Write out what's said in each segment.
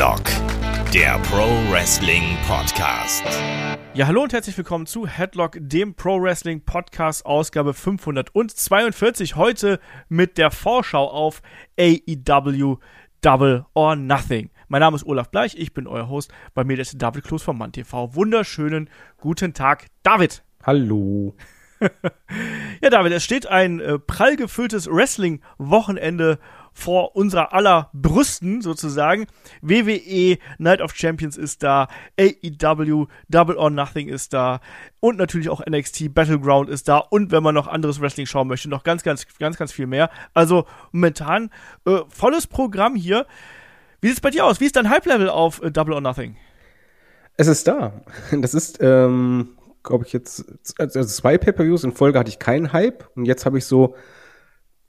Headlock, der Pro Wrestling Podcast. Ja, hallo und herzlich willkommen zu Headlock, dem Pro Wrestling Podcast, Ausgabe 542. Heute mit der Vorschau auf AEW Double or Nothing. Mein Name ist Olaf Bleich, ich bin euer Host. Bei mir ist David Kloß vom Mann TV. Wunderschönen guten Tag, David. Hallo. ja, David, es steht ein äh, prall gefülltes Wrestling-Wochenende vor unserer aller Brüsten sozusagen. WWE Night of Champions ist da, AEW Double or Nothing ist da und natürlich auch NXT Battleground ist da und wenn man noch anderes Wrestling schauen möchte, noch ganz, ganz, ganz, ganz viel mehr. Also momentan äh, volles Programm hier. Wie sieht es bei dir aus? Wie ist dein Hype-Level auf äh, Double or Nothing? Es ist da. Das ist, ähm, glaube ich, jetzt, also zwei Pay-Per-Views in Folge hatte ich keinen Hype und jetzt habe ich so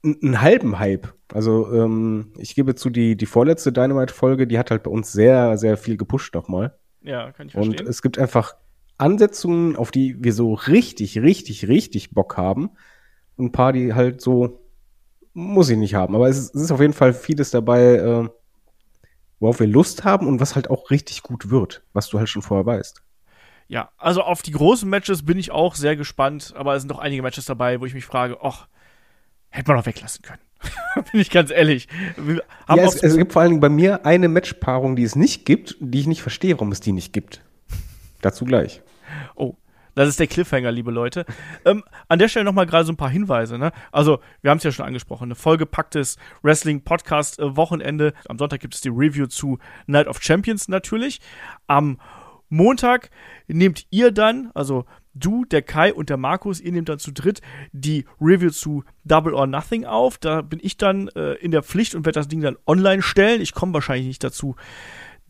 einen halben Hype. Also ähm, ich gebe zu, die, die vorletzte Dynamite-Folge, die hat halt bei uns sehr, sehr viel gepusht nochmal. Ja, kann ich verstehen. Und es gibt einfach Ansetzungen, auf die wir so richtig, richtig, richtig Bock haben. Und ein paar, die halt so, muss ich nicht haben. Aber es ist, es ist auf jeden Fall vieles dabei, äh, worauf wir Lust haben und was halt auch richtig gut wird, was du halt schon vorher weißt. Ja, also auf die großen Matches bin ich auch sehr gespannt, aber es sind noch einige Matches dabei, wo ich mich frage, ach, hätte man doch weglassen können. Bin ich ganz ehrlich. Ja, es, es, gibt vor allen Dingen bei mir eine Matchpaarung, die es nicht gibt, die ich nicht verstehe, warum es die nicht gibt. Dazu gleich. Oh, das ist der Cliffhanger, liebe Leute. ähm, an der Stelle nochmal gerade so ein paar Hinweise. Ne? Also, wir haben es ja schon angesprochen. Eine vollgepacktes Wrestling-Podcast-Wochenende. Äh, Am Sonntag gibt es die Review zu Night of Champions natürlich. Am Montag nehmt ihr dann, also du, der Kai und der Markus, ihr nehmt dann zu dritt die Review zu Double or Nothing auf. Da bin ich dann äh, in der Pflicht und werde das Ding dann online stellen. Ich komme wahrscheinlich nicht dazu,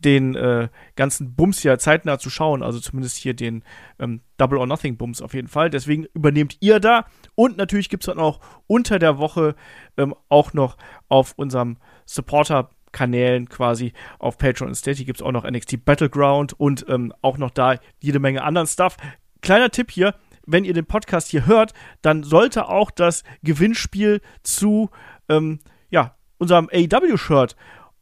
den äh, ganzen Bums ja zeitnah zu schauen, also zumindest hier den ähm, Double or Nothing Bums auf jeden Fall. Deswegen übernehmt ihr da. Und natürlich gibt es dann auch unter der Woche ähm, auch noch auf unserem Supporter Kanälen quasi auf Patreon und Steady gibt es auch noch NXT Battleground und ähm, auch noch da jede Menge anderen Stuff kleiner Tipp hier, wenn ihr den Podcast hier hört, dann sollte auch das Gewinnspiel zu ähm, ja, unserem AEW-Shirt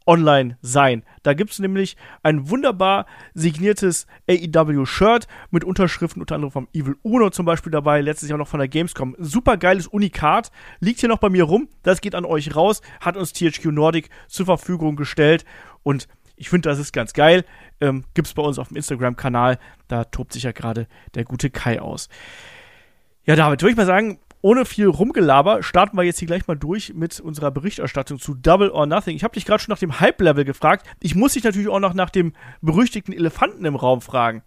online sein. Da gibt es nämlich ein wunderbar signiertes AEW-Shirt mit Unterschriften, unter anderem vom Evil Uno zum Beispiel dabei, letztes Jahr noch von der Gamescom. Super geiles Unikat, liegt hier noch bei mir rum, das geht an euch raus, hat uns THQ Nordic zur Verfügung gestellt und ich finde, das ist ganz geil. Ähm, Gibt es bei uns auf dem Instagram-Kanal. Da tobt sich ja gerade der gute Kai aus. Ja, David, würde ich mal sagen, ohne viel Rumgelaber starten wir jetzt hier gleich mal durch mit unserer Berichterstattung zu Double or Nothing. Ich habe dich gerade schon nach dem Hype-Level gefragt. Ich muss dich natürlich auch noch nach dem berüchtigten Elefanten im Raum fragen.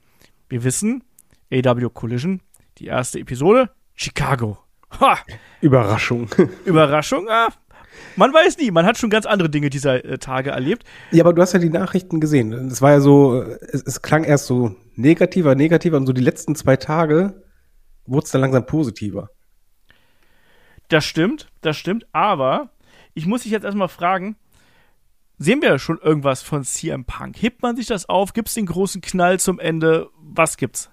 Wir wissen, AW Collision, die erste Episode, Chicago. Ha! Überraschung. Überraschung, ah, man weiß nie, man hat schon ganz andere Dinge dieser äh, Tage erlebt. Ja, aber du hast ja die Nachrichten gesehen. Es war ja so, es, es klang erst so negativer, negativer und so die letzten zwei Tage wurde es dann langsam positiver. Das stimmt, das stimmt, aber ich muss dich jetzt erstmal fragen, sehen wir schon irgendwas von CM Punk? Hebt man sich das auf? Gibt es den großen Knall zum Ende? Was gibt's?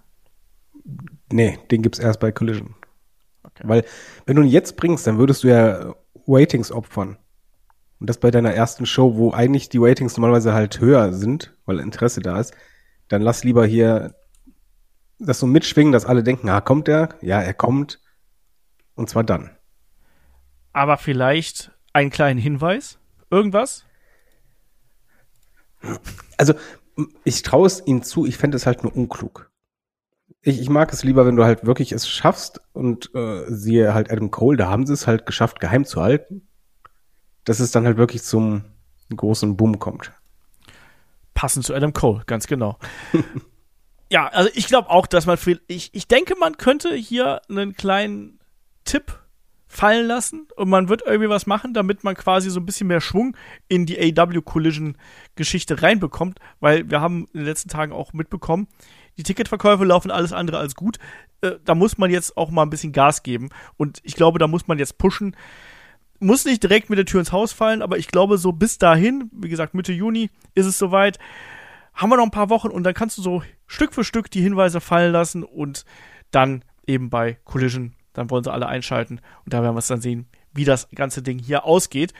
Nee, den gibt's erst bei Collision. Okay. Weil, wenn du ihn jetzt bringst, dann würdest du ja Ratings opfern. Und das bei deiner ersten Show, wo eigentlich die Ratings normalerweise halt höher sind, weil Interesse da ist, dann lass lieber hier das so mitschwingen, dass alle denken, ah, kommt er? Ja, er kommt. Und zwar dann. Aber vielleicht einen kleinen Hinweis? Irgendwas? Also, ich traue es ihm zu, ich fände es halt nur unklug. Ich, ich mag es lieber, wenn du halt wirklich es schaffst und äh, siehe halt Adam Cole, da haben sie es halt geschafft, geheim zu halten, dass es dann halt wirklich zum großen Boom kommt. Passend zu Adam Cole, ganz genau. ja, also ich glaube auch, dass man viel, ich, ich denke, man könnte hier einen kleinen Tipp fallen lassen und man wird irgendwie was machen, damit man quasi so ein bisschen mehr Schwung in die AW Collision Geschichte reinbekommt, weil wir haben in den letzten Tagen auch mitbekommen, die Ticketverkäufe laufen alles andere als gut. Äh, da muss man jetzt auch mal ein bisschen Gas geben. Und ich glaube, da muss man jetzt pushen. Muss nicht direkt mit der Tür ins Haus fallen, aber ich glaube, so bis dahin, wie gesagt, Mitte Juni ist es soweit, haben wir noch ein paar Wochen und dann kannst du so Stück für Stück die Hinweise fallen lassen und dann eben bei Collision, dann wollen sie alle einschalten und da werden wir es dann sehen, wie das ganze Ding hier ausgeht.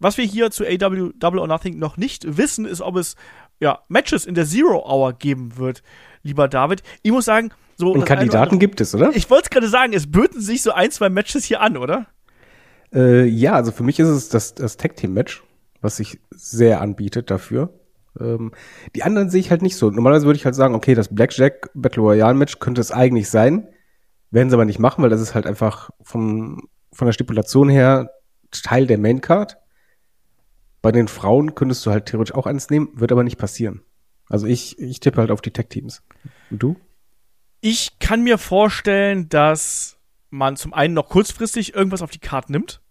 Was wir hier zu AW Double or Nothing noch nicht wissen, ist, ob es ja, Matches in der Zero Hour geben wird, lieber David. Ich muss sagen, so. Und Kandidaten gibt es, oder? Ich wollte es gerade sagen, es böten sich so ein, zwei Matches hier an, oder? Äh, ja, also für mich ist es das, das Tag Team Match, was sich sehr anbietet dafür. Ähm, die anderen sehe ich halt nicht so. Normalerweise würde ich halt sagen, okay, das Blackjack Battle Royale Match könnte es eigentlich sein. Werden sie aber nicht machen, weil das ist halt einfach vom, von der Stipulation her Teil der Main Card. Bei den Frauen könntest du halt theoretisch auch eins nehmen, wird aber nicht passieren. Also ich, ich tippe halt auf die Tech-Teams. Und du? Ich kann mir vorstellen, dass man zum einen noch kurzfristig irgendwas auf die Karte nimmt.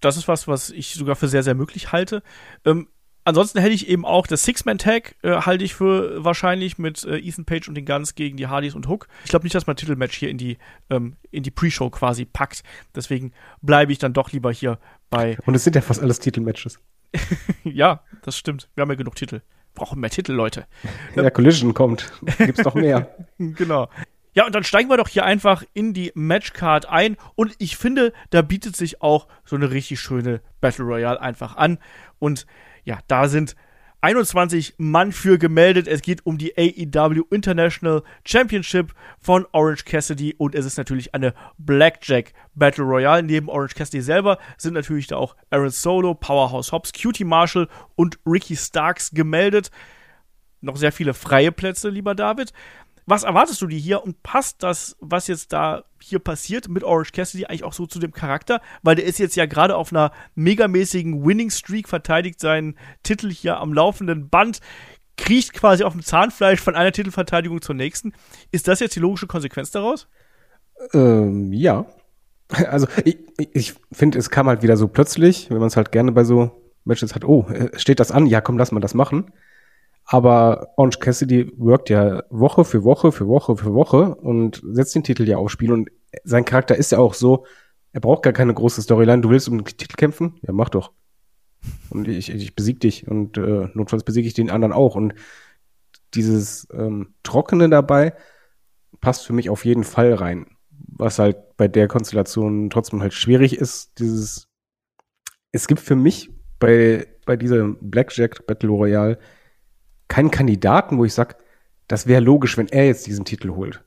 Das ist was, was ich sogar für sehr, sehr möglich halte. Ähm, ansonsten hätte ich eben auch das Six-Man-Tag, äh, halte ich für wahrscheinlich mit äh, Ethan Page und den Guns gegen die Hardys und Hook. Ich glaube nicht, dass man Titelmatch hier in die, ähm, in die Pre-Show quasi packt. Deswegen bleibe ich dann doch lieber hier bei. Und es sind ja fast alles Titelmatches. ja, das stimmt. Wir haben ja genug Titel. Brauchen mehr Titel, Leute. Ja, Collision kommt. Gibt's noch mehr. genau. Ja, und dann steigen wir doch hier einfach in die Matchcard ein. Und ich finde, da bietet sich auch so eine richtig schöne Battle Royale einfach an. Und ja, da sind 21 Mann für gemeldet. Es geht um die AEW International Championship von Orange Cassidy und es ist natürlich eine Blackjack Battle Royale. Neben Orange Cassidy selber sind natürlich da auch Aaron Solo, Powerhouse Hobbs, Cutie Marshall und Ricky Starks gemeldet. Noch sehr viele freie Plätze, lieber David. Was erwartest du dir hier und passt das, was jetzt da hier passiert mit Orange Cassidy eigentlich auch so zu dem Charakter? Weil der ist jetzt ja gerade auf einer megamäßigen Winning Streak, verteidigt seinen Titel hier am laufenden Band, kriecht quasi auf dem Zahnfleisch von einer Titelverteidigung zur nächsten. Ist das jetzt die logische Konsequenz daraus? Ähm, ja. Also ich, ich finde, es kam halt wieder so plötzlich, wenn man es halt gerne bei so Matches hat, oh, äh, steht das an? Ja, komm, lass mal das machen. Aber Orange Cassidy wirkt ja Woche für Woche für Woche für Woche und setzt den Titel ja aufs Spiel. Und sein Charakter ist ja auch so, er braucht gar keine große Storyline. Du willst um den Titel kämpfen? Ja, mach doch. Und ich, ich besieg dich und äh, notfalls besiege ich den anderen auch. Und dieses ähm, Trockene dabei passt für mich auf jeden Fall rein. Was halt bei der Konstellation trotzdem halt schwierig ist, dieses es gibt für mich bei, bei dieser Blackjack Battle Royale keinen Kandidaten, wo ich sage, das wäre logisch, wenn er jetzt diesen Titel holt.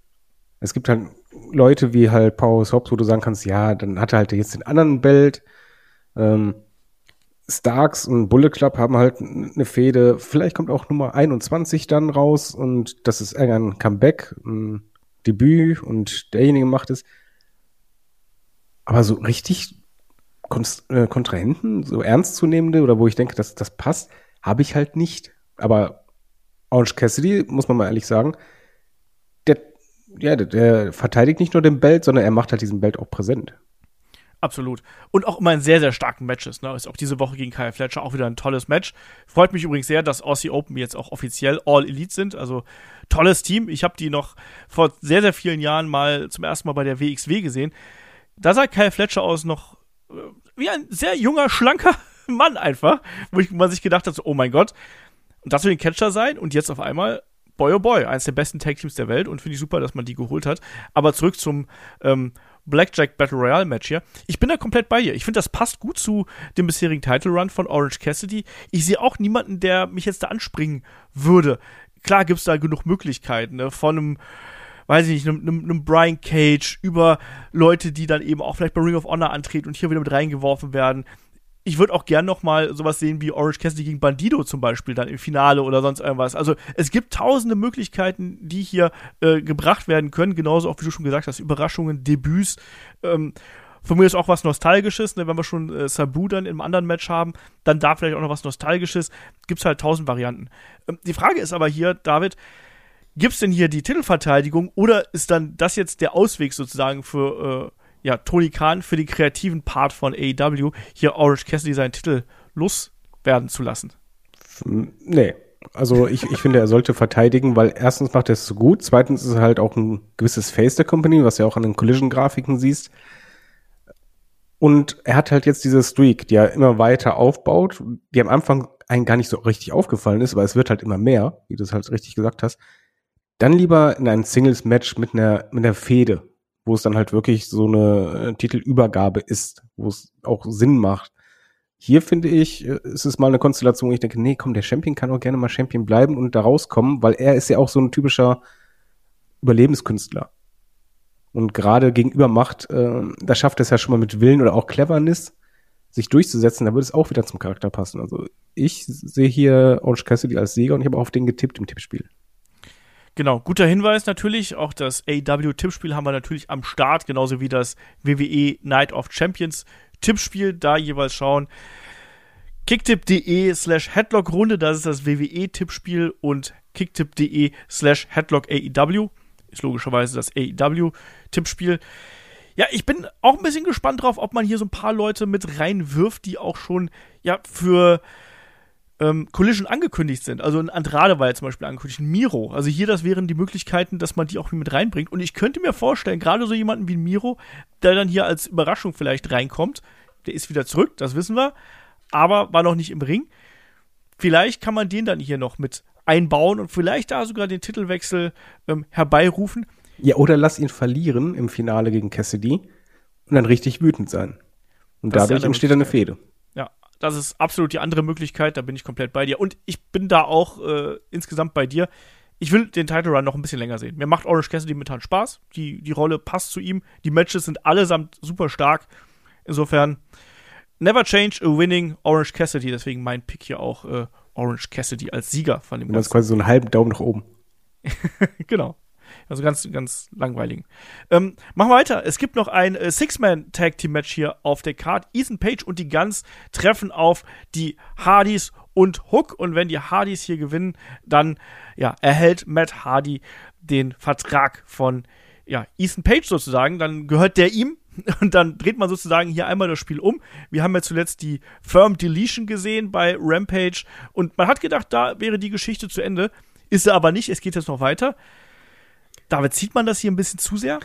Es gibt halt Leute wie halt Power Hobbs, wo du sagen kannst, ja, dann hat er halt jetzt den anderen Belt. Ähm, Starks und Bullet Club haben halt eine Fehde. Vielleicht kommt auch Nummer 21 dann raus und das ist ein Comeback, ein Debüt und derjenige macht es. Aber so richtig äh, Kontrahenten, so ernstzunehmende oder wo ich denke, dass das passt, habe ich halt nicht. Aber Orange Cassidy, muss man mal ehrlich sagen, der, ja, der, der verteidigt nicht nur den Belt, sondern er macht halt diesen Belt auch präsent. Absolut. Und auch immer in sehr, sehr starken Matches. Ne? Ist auch diese Woche gegen Kyle Fletcher auch wieder ein tolles Match. Freut mich übrigens sehr, dass Aussie Open jetzt auch offiziell All Elite sind. Also tolles Team. Ich habe die noch vor sehr, sehr vielen Jahren mal zum ersten Mal bei der WXW gesehen. Da sah Kyle Fletcher aus noch äh, wie ein sehr junger, schlanker Mann einfach, wo man sich gedacht hat, so, oh mein Gott, und das will ein Catcher sein und jetzt auf einmal, boy oh boy, eines der besten Tag-Teams der Welt und finde ich super, dass man die geholt hat. Aber zurück zum ähm, Blackjack Battle Royale Match hier. Ich bin da komplett bei dir. Ich finde, das passt gut zu dem bisherigen Title Run von Orange Cassidy. Ich sehe auch niemanden, der mich jetzt da anspringen würde. Klar gibt es da genug Möglichkeiten, ne? von einem weiß ich nicht, einem, einem Brian Cage, über Leute, die dann eben auch vielleicht bei Ring of Honor antreten und hier wieder mit reingeworfen werden ich würde auch gern noch mal sowas sehen wie Orange Cassidy gegen Bandido zum Beispiel dann im Finale oder sonst irgendwas. Also es gibt tausende Möglichkeiten, die hier äh, gebracht werden können. Genauso auch, wie du schon gesagt hast, Überraschungen, Debüts. Ähm, von mir ist auch was Nostalgisches, ne? wenn wir schon äh, Sabu dann im anderen Match haben, dann da vielleicht auch noch was Nostalgisches. Gibt es halt tausend Varianten. Ähm, die Frage ist aber hier, David, gibt es denn hier die Titelverteidigung oder ist dann das jetzt der Ausweg sozusagen für äh, ja, Tony Khan für den kreativen Part von AEW, hier Orange Cassidy seinen Titel loswerden zu lassen. Nee. Also ich, ich finde, er sollte verteidigen, weil erstens macht er es so gut, zweitens ist er halt auch ein gewisses Face der Company, was du ja auch an den Collision-Grafiken siehst. Und er hat halt jetzt diese Streak, die er immer weiter aufbaut, die am Anfang einem gar nicht so richtig aufgefallen ist, weil es wird halt immer mehr, wie du es halt richtig gesagt hast. Dann lieber in ein Singles-Match mit einer, mit einer Fehde, wo es dann halt wirklich so eine äh, Titelübergabe ist, wo es auch Sinn macht. Hier finde ich, äh, ist es mal eine Konstellation, wo ich denke, nee, komm, der Champion kann auch gerne mal Champion bleiben und da rauskommen, weil er ist ja auch so ein typischer Überlebenskünstler. Und gerade gegenüber Macht, äh, da schafft es ja schon mal mit Willen oder auch Cleverness, sich durchzusetzen, da würde es auch wieder zum Charakter passen. Also ich sehe hier Orange Cassidy als Sieger und ich habe auch auf den getippt im Tippspiel. Genau, guter Hinweis natürlich. Auch das AW-Tippspiel haben wir natürlich am Start, genauso wie das WWE Night of Champions Tippspiel. Da jeweils schauen. Kicktip.de slash Headlock-Runde, das ist das WWE-Tippspiel und kicktip.de slash Headlock AEW ist logischerweise das AEW-Tippspiel. Ja, ich bin auch ein bisschen gespannt drauf, ob man hier so ein paar Leute mit reinwirft, die auch schon ja für ähm, Collision angekündigt sind. Also ein Andrade war ja zum Beispiel angekündigt, ein Miro. Also hier, das wären die Möglichkeiten, dass man die auch mit reinbringt. Und ich könnte mir vorstellen, gerade so jemanden wie ein Miro, der dann hier als Überraschung vielleicht reinkommt, der ist wieder zurück, das wissen wir, aber war noch nicht im Ring. Vielleicht kann man den dann hier noch mit einbauen und vielleicht da sogar den Titelwechsel ähm, herbeirufen. Ja, oder lass ihn verlieren im Finale gegen Cassidy und dann richtig wütend sein. Und das dadurch entsteht eine Fehde. Das ist absolut die andere Möglichkeit, da bin ich komplett bei dir. Und ich bin da auch äh, insgesamt bei dir. Ich will den Title Run noch ein bisschen länger sehen. Mir macht Orange Cassidy momentan Spaß. Die, die Rolle passt zu ihm. Die Matches sind allesamt super stark. Insofern, never change a winning Orange Cassidy. Deswegen mein Pick hier auch äh, Orange Cassidy als Sieger von dem. Das ist quasi so einen halben Daumen nach oben. genau. Also ganz, ganz langweiligen. Ähm, machen wir weiter. Es gibt noch ein äh, Six-Man-Tag-Team-Match hier auf der Card. Ethan Page und die Guns treffen auf die Hardys und Hook. Und wenn die Hardys hier gewinnen, dann ja, erhält Matt Hardy den Vertrag von ja, Ethan Page sozusagen. Dann gehört der ihm. Und dann dreht man sozusagen hier einmal das Spiel um. Wir haben ja zuletzt die Firm Deletion gesehen bei Rampage. Und man hat gedacht, da wäre die Geschichte zu Ende. Ist sie aber nicht. Es geht jetzt noch weiter. David, zieht man das hier ein bisschen zu sehr?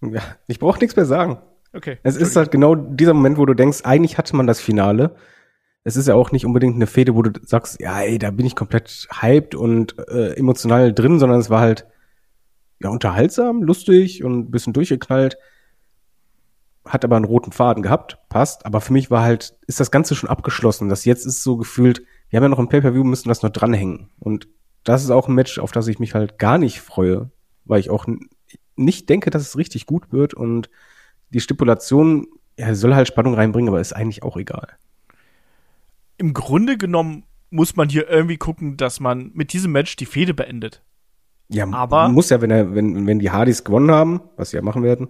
Ja, ich brauche nichts mehr sagen. Okay. Es ist halt genau dieser Moment, wo du denkst, eigentlich hatte man das Finale. Es ist ja auch nicht unbedingt eine Fehde, wo du sagst, ja, ey, da bin ich komplett hyped und äh, emotional drin, sondern es war halt ja unterhaltsam, lustig und ein bisschen durchgeknallt. Hat aber einen roten Faden gehabt, passt. Aber für mich war halt, ist das Ganze schon abgeschlossen. Das jetzt ist so gefühlt, wir haben ja noch ein Pay-Per-View, müssen das noch dranhängen. Und das ist auch ein Match, auf das ich mich halt gar nicht freue weil ich auch nicht denke, dass es richtig gut wird und die Stipulation ja, soll halt Spannung reinbringen, aber ist eigentlich auch egal. Im Grunde genommen muss man hier irgendwie gucken, dass man mit diesem Match die Fehde beendet. Ja, aber muss ja, wenn er, wenn, wenn die Hardys gewonnen haben, was sie ja machen werden,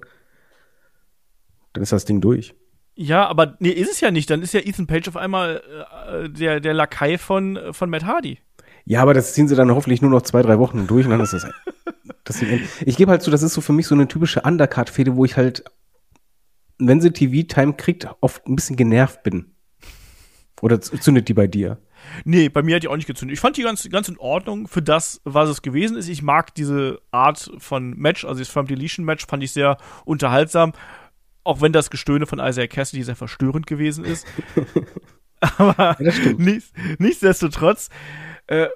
dann ist das Ding durch. Ja, aber nee, ist es ja nicht. Dann ist ja Ethan Page auf einmal äh, der, der Lakai von, von Matt Hardy. Ja, aber das ziehen sie dann hoffentlich nur noch zwei, drei Wochen durch und dann ist das. das ich gebe halt so, das ist so für mich so eine typische Undercard-Fehde, wo ich halt, wenn sie TV-Time kriegt, oft ein bisschen genervt bin. Oder zündet die bei dir? Nee, bei mir hat die auch nicht gezündet. Ich fand die ganz, ganz in Ordnung für das, was es gewesen ist. Ich mag diese Art von Match, also das Firm Deletion Match, fand ich sehr unterhaltsam. Auch wenn das Gestöhne von Isaiah Cassidy sehr verstörend gewesen ist. Aber ja, nicht, nichtsdestotrotz äh,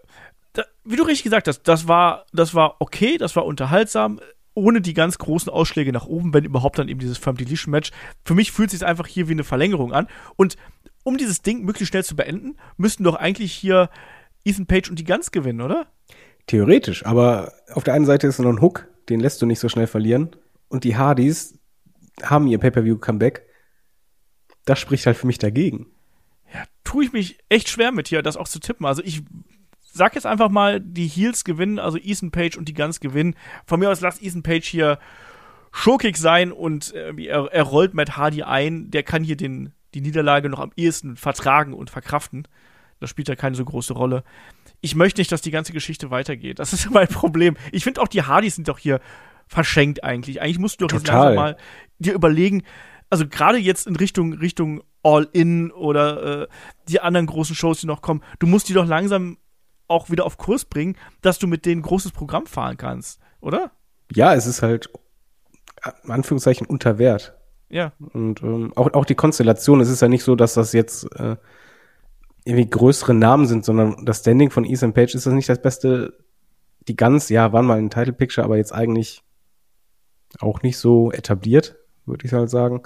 da, wie du richtig gesagt hast, das war, das war okay, das war unterhaltsam, ohne die ganz großen Ausschläge nach oben, wenn überhaupt dann eben dieses Firm Deletion Match. Für mich fühlt es sich einfach hier wie eine Verlängerung an. Und um dieses Ding möglichst schnell zu beenden, müssten doch eigentlich hier Ethan Page und die Guns gewinnen, oder? Theoretisch, aber auf der einen Seite ist noch ein Hook, den lässt du nicht so schnell verlieren. Und die Hardys haben ihr Pay-Per-View-Comeback. Das spricht halt für mich dagegen. Tue ich mich echt schwer mit hier, das auch zu tippen. Also ich sag jetzt einfach mal, die Heels gewinnen, also Ethan Page und die Guns gewinnen. Von mir aus lass Ethan Page hier schurkig sein und äh, er, er, rollt Matt Hardy ein. Der kann hier den, die Niederlage noch am ehesten vertragen und verkraften. Das spielt ja keine so große Rolle. Ich möchte nicht, dass die ganze Geschichte weitergeht. Das ist mein Problem. Ich finde auch, die Hardys sind doch hier verschenkt eigentlich. Eigentlich musst du doch jetzt langsam mal dir überlegen, also gerade jetzt in Richtung, Richtung All-In oder äh, die anderen großen Shows, die noch kommen, du musst die doch langsam auch wieder auf Kurs bringen, dass du mit denen großes Programm fahren kannst, oder? Ja, es ist halt in Anführungszeichen unter Wert. Ja. Und ähm, auch, auch die Konstellation, es ist ja nicht so, dass das jetzt äh, irgendwie größere Namen sind, sondern das Standing von Ethan Page ist das nicht das Beste. Die Guns, ja, waren mal ein Title Picture, aber jetzt eigentlich auch nicht so etabliert, würde ich halt sagen.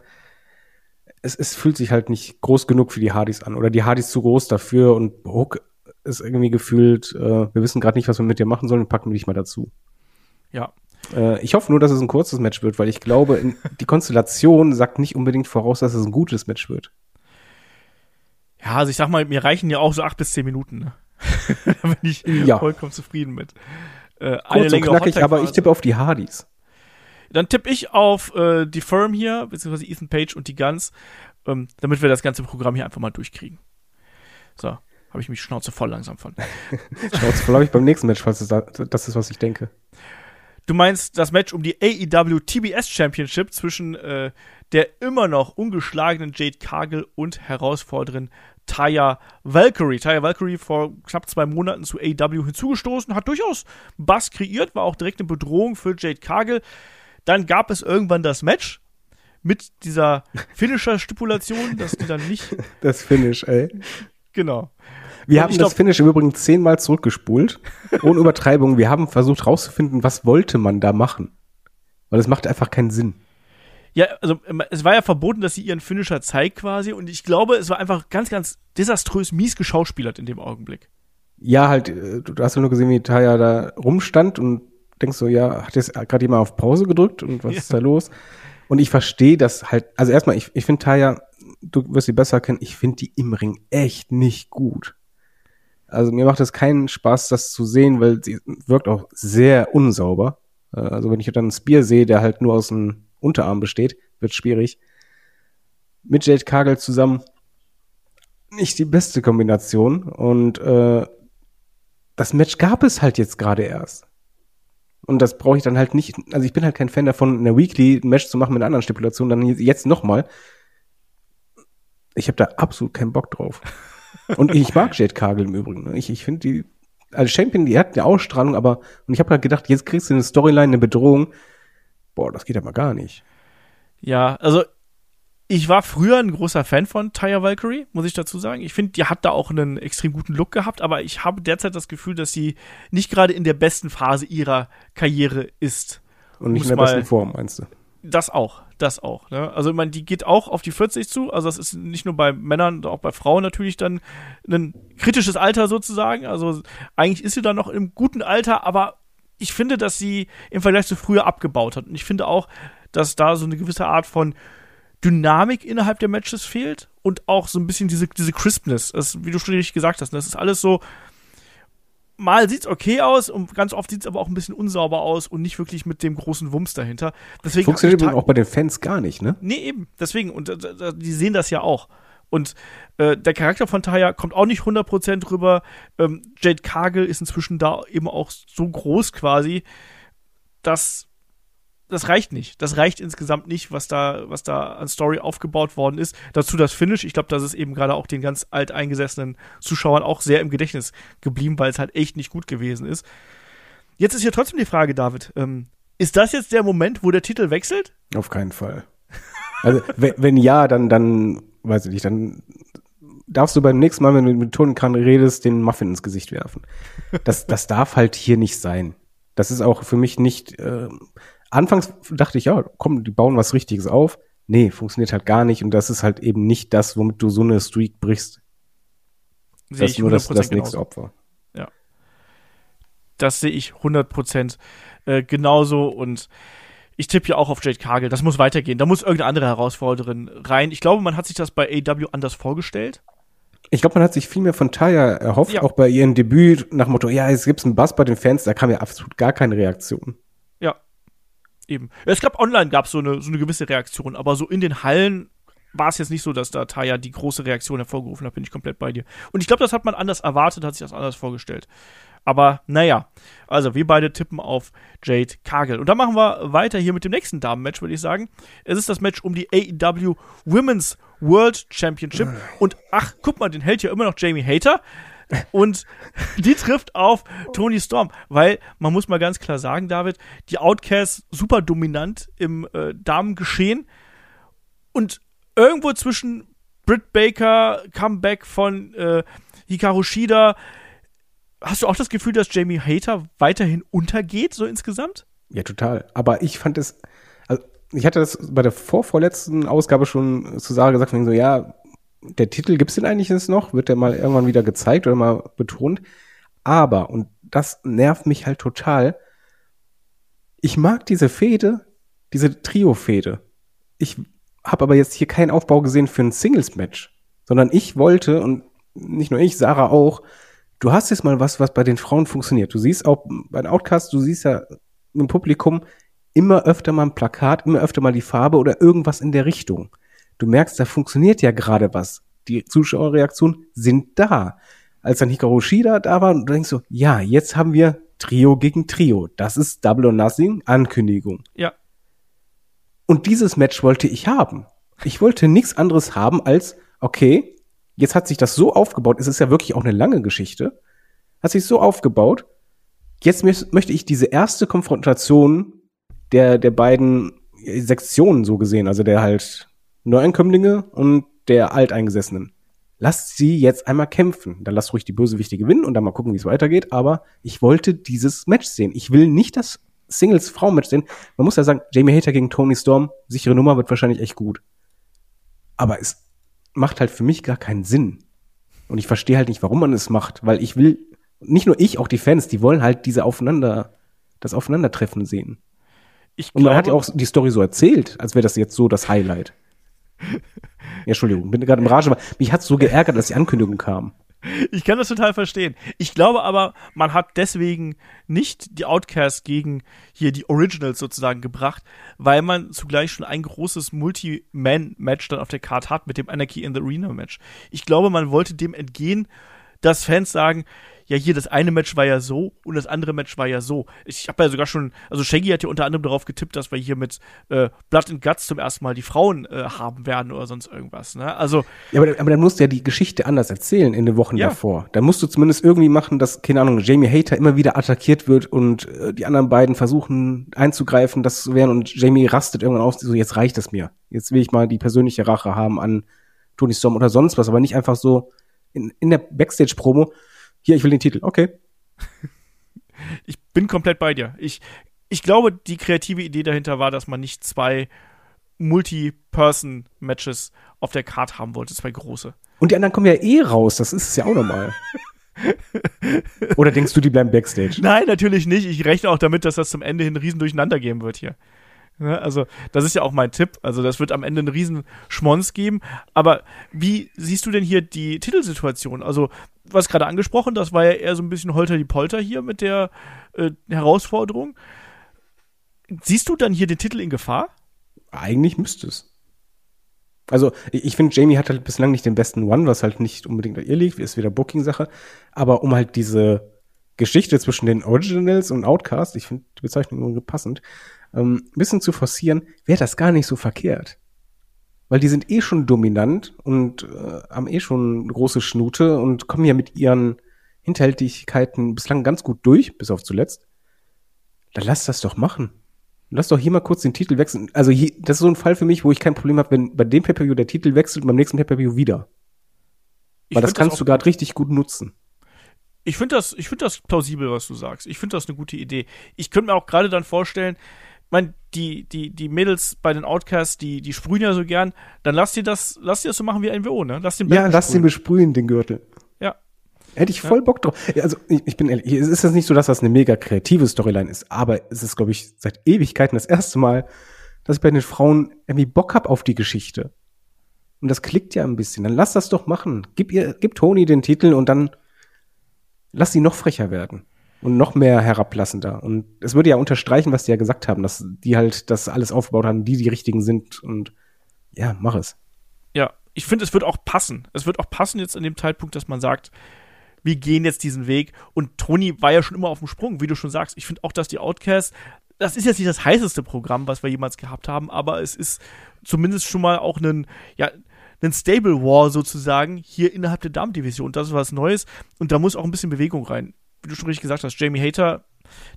es, es fühlt sich halt nicht groß genug für die Hardys an oder die Hardys zu groß dafür und Hook ist irgendwie gefühlt, äh, wir wissen gerade nicht, was wir mit dir machen sollen und packen dich mal dazu. Ja. Äh, ich hoffe nur, dass es ein kurzes Match wird, weil ich glaube, in, die Konstellation sagt nicht unbedingt voraus, dass es ein gutes Match wird. Ja, also ich sag mal, mir reichen ja auch so acht bis zehn Minuten. Ne? da bin ich ja. vollkommen zufrieden mit. Äh, Kurz und knackig, aber ich tippe auf die Hardys. Dann tippe ich auf äh, die Firm hier, beziehungsweise Ethan Page und die Guns, ähm, damit wir das ganze Programm hier einfach mal durchkriegen. So, habe ich mich Schnauze voll langsam von. Schnauze voll habe ich beim nächsten Match, falls das, das ist, was ich denke. Du meinst das Match um die AEW TBS Championship zwischen äh, der immer noch ungeschlagenen Jade Cargill und Herausforderin Taya Valkyrie. Taya Valkyrie vor knapp zwei Monaten zu AEW hinzugestoßen, hat durchaus Bass kreiert, war auch direkt eine Bedrohung für Jade Cargill. Dann gab es irgendwann das Match mit dieser Finisher-Stipulation, dass die dann nicht. Das Finish, ey. Genau. Wir haben das Finish im Übrigen zehnmal zurückgespult. Ohne Übertreibung. Wir haben versucht rauszufinden, was wollte man da machen. Weil es macht einfach keinen Sinn. Ja, also ähm, es war ja verboten, dass sie ihren Finisher zeigt quasi und ich glaube, es war einfach ganz, ganz desaströs mies geschauspielert in dem Augenblick. Ja, halt, äh, du hast ja nur gesehen, wie Taya da rumstand und denkst so, ja, hat jetzt gerade jemand auf Pause gedrückt und was ja. ist da los? Und ich verstehe das halt, also erstmal, ich, ich finde Taya, du wirst sie besser kennen, ich finde die im Ring echt nicht gut. Also mir macht es keinen Spaß, das zu sehen, weil sie wirkt auch sehr unsauber. Äh, also wenn ich dann einen Spear sehe, der halt nur aus dem Unterarm besteht, wird schwierig. Mit Jade Kagel zusammen nicht die beste Kombination und äh, das Match gab es halt jetzt gerade erst. Und das brauche ich dann halt nicht, also ich bin halt kein Fan davon, in der Weekly ein Match zu machen mit einer anderen Stipulation, dann jetzt nochmal. Ich habe da absolut keinen Bock drauf. Und ich mag Jade Kagel im Übrigen. Ne? Ich, ich finde die, als Champion, die hat eine Ausstrahlung, aber, und ich habe halt gedacht, jetzt kriegst du eine Storyline, eine Bedrohung, boah, das geht aber gar nicht. Ja, also ich war früher ein großer Fan von Taya Valkyrie, muss ich dazu sagen. Ich finde, die hat da auch einen extrem guten Look gehabt, aber ich habe derzeit das Gefühl, dass sie nicht gerade in der besten Phase ihrer Karriere ist. Und nicht in der besten Form, meinst du? Das auch, das auch. Ne? Also ich meine, die geht auch auf die 40 zu. Also das ist nicht nur bei Männern, auch bei Frauen natürlich dann ein kritisches Alter sozusagen. Also eigentlich ist sie dann noch im guten Alter, aber ich finde, dass sie im Vergleich zu früher abgebaut hat. Und ich finde auch, dass da so eine gewisse Art von Dynamik innerhalb der Matches fehlt und auch so ein bisschen diese, diese Crispness. Das, wie du schon richtig gesagt hast, ne? das ist alles so. Mal sieht's okay aus und ganz oft sieht's aber auch ein bisschen unsauber aus und nicht wirklich mit dem großen Wumms dahinter. Deswegen Funktioniert übrigens auch bei den Fans gar nicht, ne? Nee, eben. Deswegen. Und äh, die sehen das ja auch. Und äh, der Charakter von Taya kommt auch nicht 100% rüber. Ähm, Jade Cargill ist inzwischen da eben auch so groß quasi, dass das reicht nicht. Das reicht insgesamt nicht, was da, was da an Story aufgebaut worden ist. Dazu das Finish. Ich glaube, das ist eben gerade auch den ganz alteingesessenen Zuschauern auch sehr im Gedächtnis geblieben, weil es halt echt nicht gut gewesen ist. Jetzt ist hier trotzdem die Frage, David. Ähm, ist das jetzt der Moment, wo der Titel wechselt? Auf keinen Fall. Also, wenn, ja, dann, dann weiß ich nicht, dann darfst du beim nächsten Mal, wenn du mit Tonenkran redest, den Muffin ins Gesicht werfen. Das, das darf halt hier nicht sein. Das ist auch für mich nicht. Äh, anfangs dachte ich, ja, komm, die bauen was Richtiges auf. Nee, funktioniert halt gar nicht. Und das ist halt eben nicht das, womit du so eine Streak brichst. Sehe das ist nur das, das nächste Opfer. Ja. Das sehe ich 100% äh, genauso. Und ich tippe ja auch auf Jade Cargill. Das muss weitergehen. Da muss irgendeine andere Herausforderin rein. Ich glaube, man hat sich das bei AW anders vorgestellt. Ich glaube, man hat sich viel mehr von Taya erhofft, ja. auch bei ihrem Debüt nach Motto, ja, jetzt gibt's einen Bass bei den Fans, da kam ja absolut gar keine Reaktion. Eben. Es gab online gab so eine so eine gewisse Reaktion, aber so in den Hallen war es jetzt nicht so, dass da Taya die große Reaktion hervorgerufen hat, bin ich komplett bei dir. Und ich glaube, das hat man anders erwartet, hat sich das anders vorgestellt. Aber naja, also wir beide tippen auf Jade Cargill. Und dann machen wir weiter hier mit dem nächsten Damenmatch, würde ich sagen. Es ist das Match um die AEW Women's World Championship. Und ach, guck mal, den hält ja immer noch Jamie Hater. Und die trifft auf Tony Storm, weil man muss mal ganz klar sagen, David, die Outcasts super dominant im äh, Damengeschehen und irgendwo zwischen Britt Baker, Comeback von äh, Hikaru Shida, hast du auch das Gefühl, dass Jamie Hater weiterhin untergeht, so insgesamt? Ja, total. Aber ich fand es, also ich hatte das bei der vorvorletzten Ausgabe schon zu Sarah gesagt, so, ja, der Titel gibt's denn eigentlich jetzt noch? Wird der mal irgendwann wieder gezeigt oder mal betont? Aber, und das nervt mich halt total, ich mag diese Fehde, diese Trio-Fehde. Ich habe aber jetzt hier keinen Aufbau gesehen für ein Singles-Match, sondern ich wollte, und nicht nur ich, Sarah auch, du hast jetzt mal was, was bei den Frauen funktioniert. Du siehst auch bei den Outcasts, du siehst ja im Publikum immer öfter mal ein Plakat, immer öfter mal die Farbe oder irgendwas in der Richtung. Du merkst, da funktioniert ja gerade was. Die Zuschauerreaktionen sind da. Als dann Hikaru Shida da war, du denkst so, ja, jetzt haben wir Trio gegen Trio. Das ist Double or Nothing, Ankündigung. Ja. Und dieses Match wollte ich haben. Ich wollte nichts anderes haben als, okay, jetzt hat sich das so aufgebaut, es ist ja wirklich auch eine lange Geschichte, hat sich so aufgebaut, jetzt möchte ich diese erste Konfrontation der, der beiden Sektionen so gesehen, also der halt Neuankömmlinge und der Alteingesessenen. Lasst sie jetzt einmal kämpfen. Dann lasst ruhig die Bösewichte gewinnen und dann mal gucken, wie es weitergeht. Aber ich wollte dieses Match sehen. Ich will nicht das Singles-Frau-Match sehen. Man muss ja sagen, Jamie Hater gegen Tony Storm, sichere Nummer, wird wahrscheinlich echt gut. Aber es macht halt für mich gar keinen Sinn. Und ich verstehe halt nicht, warum man es macht, weil ich will, nicht nur ich, auch die Fans, die wollen halt diese Aufeinander, das Aufeinandertreffen sehen. Ich Und man hat ja auch die Story so erzählt, als wäre das jetzt so das Highlight. Entschuldigung, bin gerade im Rage, aber mich hat so geärgert, dass die Ankündigung kam. Ich kann das total verstehen. Ich glaube aber, man hat deswegen nicht die Outcasts gegen hier die Originals sozusagen gebracht, weil man zugleich schon ein großes Multi-Man-Match dann auf der Karte hat mit dem Anarchy in the Arena Match. Ich glaube, man wollte dem entgehen, dass Fans sagen, ja, hier das eine Match war ja so und das andere Match war ja so. Ich habe ja sogar schon, also Shaggy hat ja unter anderem darauf getippt, dass wir hier mit äh, Blood and Guts zum ersten Mal die Frauen äh, haben werden oder sonst irgendwas. Ne? Also ja, aber, aber dann musst du ja die Geschichte anders erzählen in den Wochen ja. davor. Dann musst du zumindest irgendwie machen, dass keine Ahnung Jamie Hater immer wieder attackiert wird und äh, die anderen beiden versuchen einzugreifen, das zu werden und Jamie rastet irgendwann aus, so jetzt reicht es mir. Jetzt will ich mal die persönliche Rache haben an Tony Storm oder sonst was, aber nicht einfach so in, in der Backstage-Promo hier, ich will den Titel. Okay. ich bin komplett bei dir. Ich, ich glaube, die kreative Idee dahinter war, dass man nicht zwei Multi-Person-Matches auf der Card haben wollte, zwei große. Und die anderen kommen ja eh raus, das ist ja auch normal. Oder denkst du, die bleiben Backstage? Nein, natürlich nicht. Ich rechne auch damit, dass das zum Ende hin riesen durcheinander geben wird hier. Ja, also, das ist ja auch mein Tipp. Also, das wird am Ende einen riesen Schmonz geben. Aber wie siehst du denn hier die Titelsituation? Also, was gerade angesprochen, das war ja eher so ein bisschen holter die Polter hier mit der äh, Herausforderung. Siehst du dann hier den Titel in Gefahr? Eigentlich müsste es. Also, ich, finde, Jamie hat halt bislang nicht den besten One, was halt nicht unbedingt an ihr liegt, ist wieder Booking-Sache. Aber um halt diese Geschichte zwischen den Originals und Outcast, ich finde die Bezeichnung irgendwie passend, ähm, ein bisschen zu forcieren, wäre das gar nicht so verkehrt. Weil die sind eh schon dominant und äh, haben eh schon eine große Schnute und kommen ja mit ihren Hinterhältigkeiten bislang ganz gut durch, bis auf zuletzt. Dann lass das doch machen. Lass doch hier mal kurz den Titel wechseln. Also hier, das ist so ein Fall für mich, wo ich kein Problem habe, wenn bei dem Pay-Per-View der Titel wechselt und beim nächsten Pay-Per-View wieder. Weil das kannst das du gerade richtig gut nutzen. Ich finde das, ich finde das plausibel, was du sagst. Ich finde das eine gute Idee. Ich könnte mir auch gerade dann vorstellen, meine, die, die, die Mädels bei den Outcasts, die, die sprühen ja so gern, dann lass dir das, lass dir das so machen wie ein WO, ne? Lass den Ja, lass den besprühen, den Gürtel. Ja. Hätte ich voll ja. Bock drauf. Also, ich, ich bin ehrlich, es ist jetzt nicht so, dass das eine mega kreative Storyline ist, aber es ist, glaube ich, seit Ewigkeiten das erste Mal, dass ich bei den Frauen irgendwie Bock hab auf die Geschichte. Und das klickt ja ein bisschen. Dann lass das doch machen. Gib ihr, gib Toni den Titel und dann lass sie noch frecher werden und noch mehr herablassender. Und es würde ja unterstreichen, was die ja gesagt haben, dass die halt das alles aufgebaut haben, die die richtigen sind. Und ja, mach es. Ja, ich finde, es wird auch passen. Es wird auch passen jetzt an dem Zeitpunkt, dass man sagt, wir gehen jetzt diesen Weg. Und Tony war ja schon immer auf dem Sprung, wie du schon sagst. Ich finde auch, dass die Outcasts, das ist jetzt nicht das heißeste Programm, was wir jemals gehabt haben, aber es ist zumindest schon mal auch ein, ja, ein Stable War sozusagen hier innerhalb der Damen-Division. Das ist was Neues und da muss auch ein bisschen Bewegung rein wie du schon richtig gesagt hast, Jamie Hater,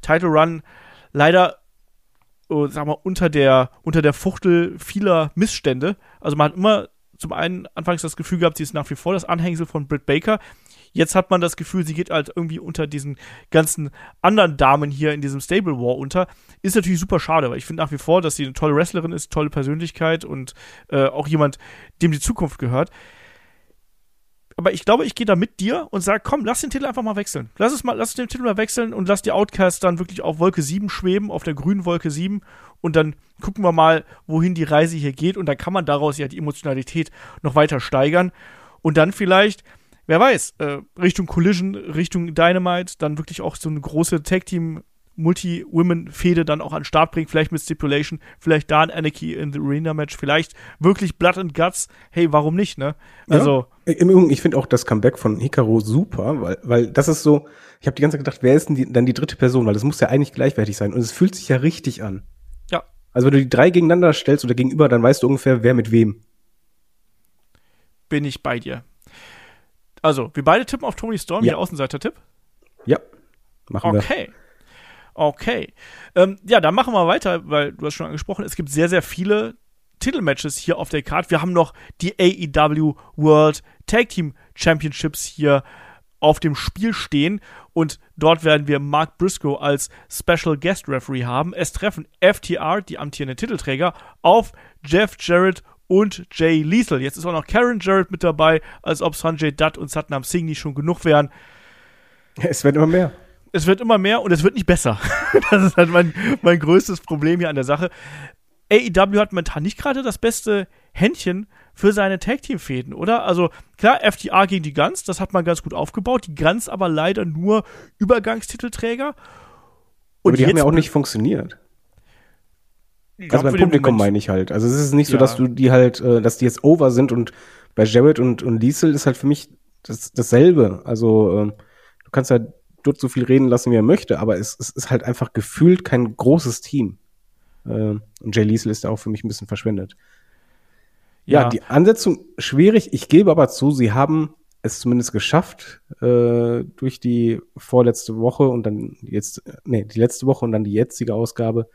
Title Run, leider, oh, sag mal, unter der, unter der Fuchtel vieler Missstände. Also man hat immer zum einen anfangs das Gefühl gehabt, sie ist nach wie vor das Anhängsel von Britt Baker. Jetzt hat man das Gefühl, sie geht halt irgendwie unter diesen ganzen anderen Damen hier in diesem Stable War unter. Ist natürlich super schade, weil ich finde nach wie vor, dass sie eine tolle Wrestlerin ist, tolle Persönlichkeit und äh, auch jemand, dem die Zukunft gehört. Aber ich glaube, ich gehe da mit dir und sage, komm, lass den Titel einfach mal wechseln. Lass es mal, lass den Titel mal wechseln und lass die Outcasts dann wirklich auf Wolke 7 schweben, auf der grünen Wolke 7 und dann gucken wir mal, wohin die Reise hier geht. Und dann kann man daraus ja die Emotionalität noch weiter steigern. Und dann vielleicht wer weiß, äh, Richtung Collision, Richtung Dynamite, dann wirklich auch so eine große Tag-Team Multi-Women-Fehde dann auch an den Start bringt, vielleicht mit Stipulation, vielleicht da ein Anarchy in the Arena-Match, vielleicht wirklich Blood and Guts, hey, warum nicht, ne? Also. Ja, Im Übrigen, ich finde auch das Comeback von Hikaru super, weil, weil das ist so, ich habe die ganze Zeit gedacht, wer ist denn die, dann die dritte Person, weil das muss ja eigentlich gleichwertig sein und es fühlt sich ja richtig an. Ja. Also wenn du die drei gegeneinander stellst oder gegenüber, dann weißt du ungefähr, wer mit wem. Bin ich bei dir. Also, wir beide tippen auf Tony Storm, ja. hier Außenseiter-Tipp? Ja, machen wir. Okay. Okay. Ähm, ja, dann machen wir weiter, weil du hast schon angesprochen, es gibt sehr, sehr viele Titelmatches hier auf der Card. Wir haben noch die AEW World Tag Team Championships hier auf dem Spiel stehen und dort werden wir Mark Briscoe als Special Guest Referee haben. Es treffen FTR, die amtierende Titelträger, auf Jeff Jarrett und Jay Lethal. Jetzt ist auch noch Karen Jarrett mit dabei, als ob Sanjay Dutt und Satnam Singh nicht schon genug wären. Es wird immer mehr. Es wird immer mehr und es wird nicht besser. das ist halt mein, mein größtes Problem hier an der Sache. AEW hat momentan nicht gerade das beste Händchen für seine Tag-Team-Fäden, oder? Also klar, FTA gegen die Guns, das hat man ganz gut aufgebaut. Die Guns aber leider nur Übergangstitelträger. Und aber die haben ja auch nicht funktioniert. Ich also beim Publikum meine ich halt. Also es ist nicht so, ja. dass du die halt, äh, dass die jetzt over sind und bei Jared und, und Liesel ist halt für mich das, dasselbe. Also ähm, du kannst halt dort so viel reden lassen, wie er möchte, aber es, es ist halt einfach gefühlt kein großes Team. Äh, und Jay Liesel ist da auch für mich ein bisschen verschwendet. Ja, ja, die Ansetzung schwierig. Ich gebe aber zu, sie haben es zumindest geschafft, äh, durch die vorletzte Woche und dann jetzt, nee, die letzte Woche und dann die jetzige Ausgabe,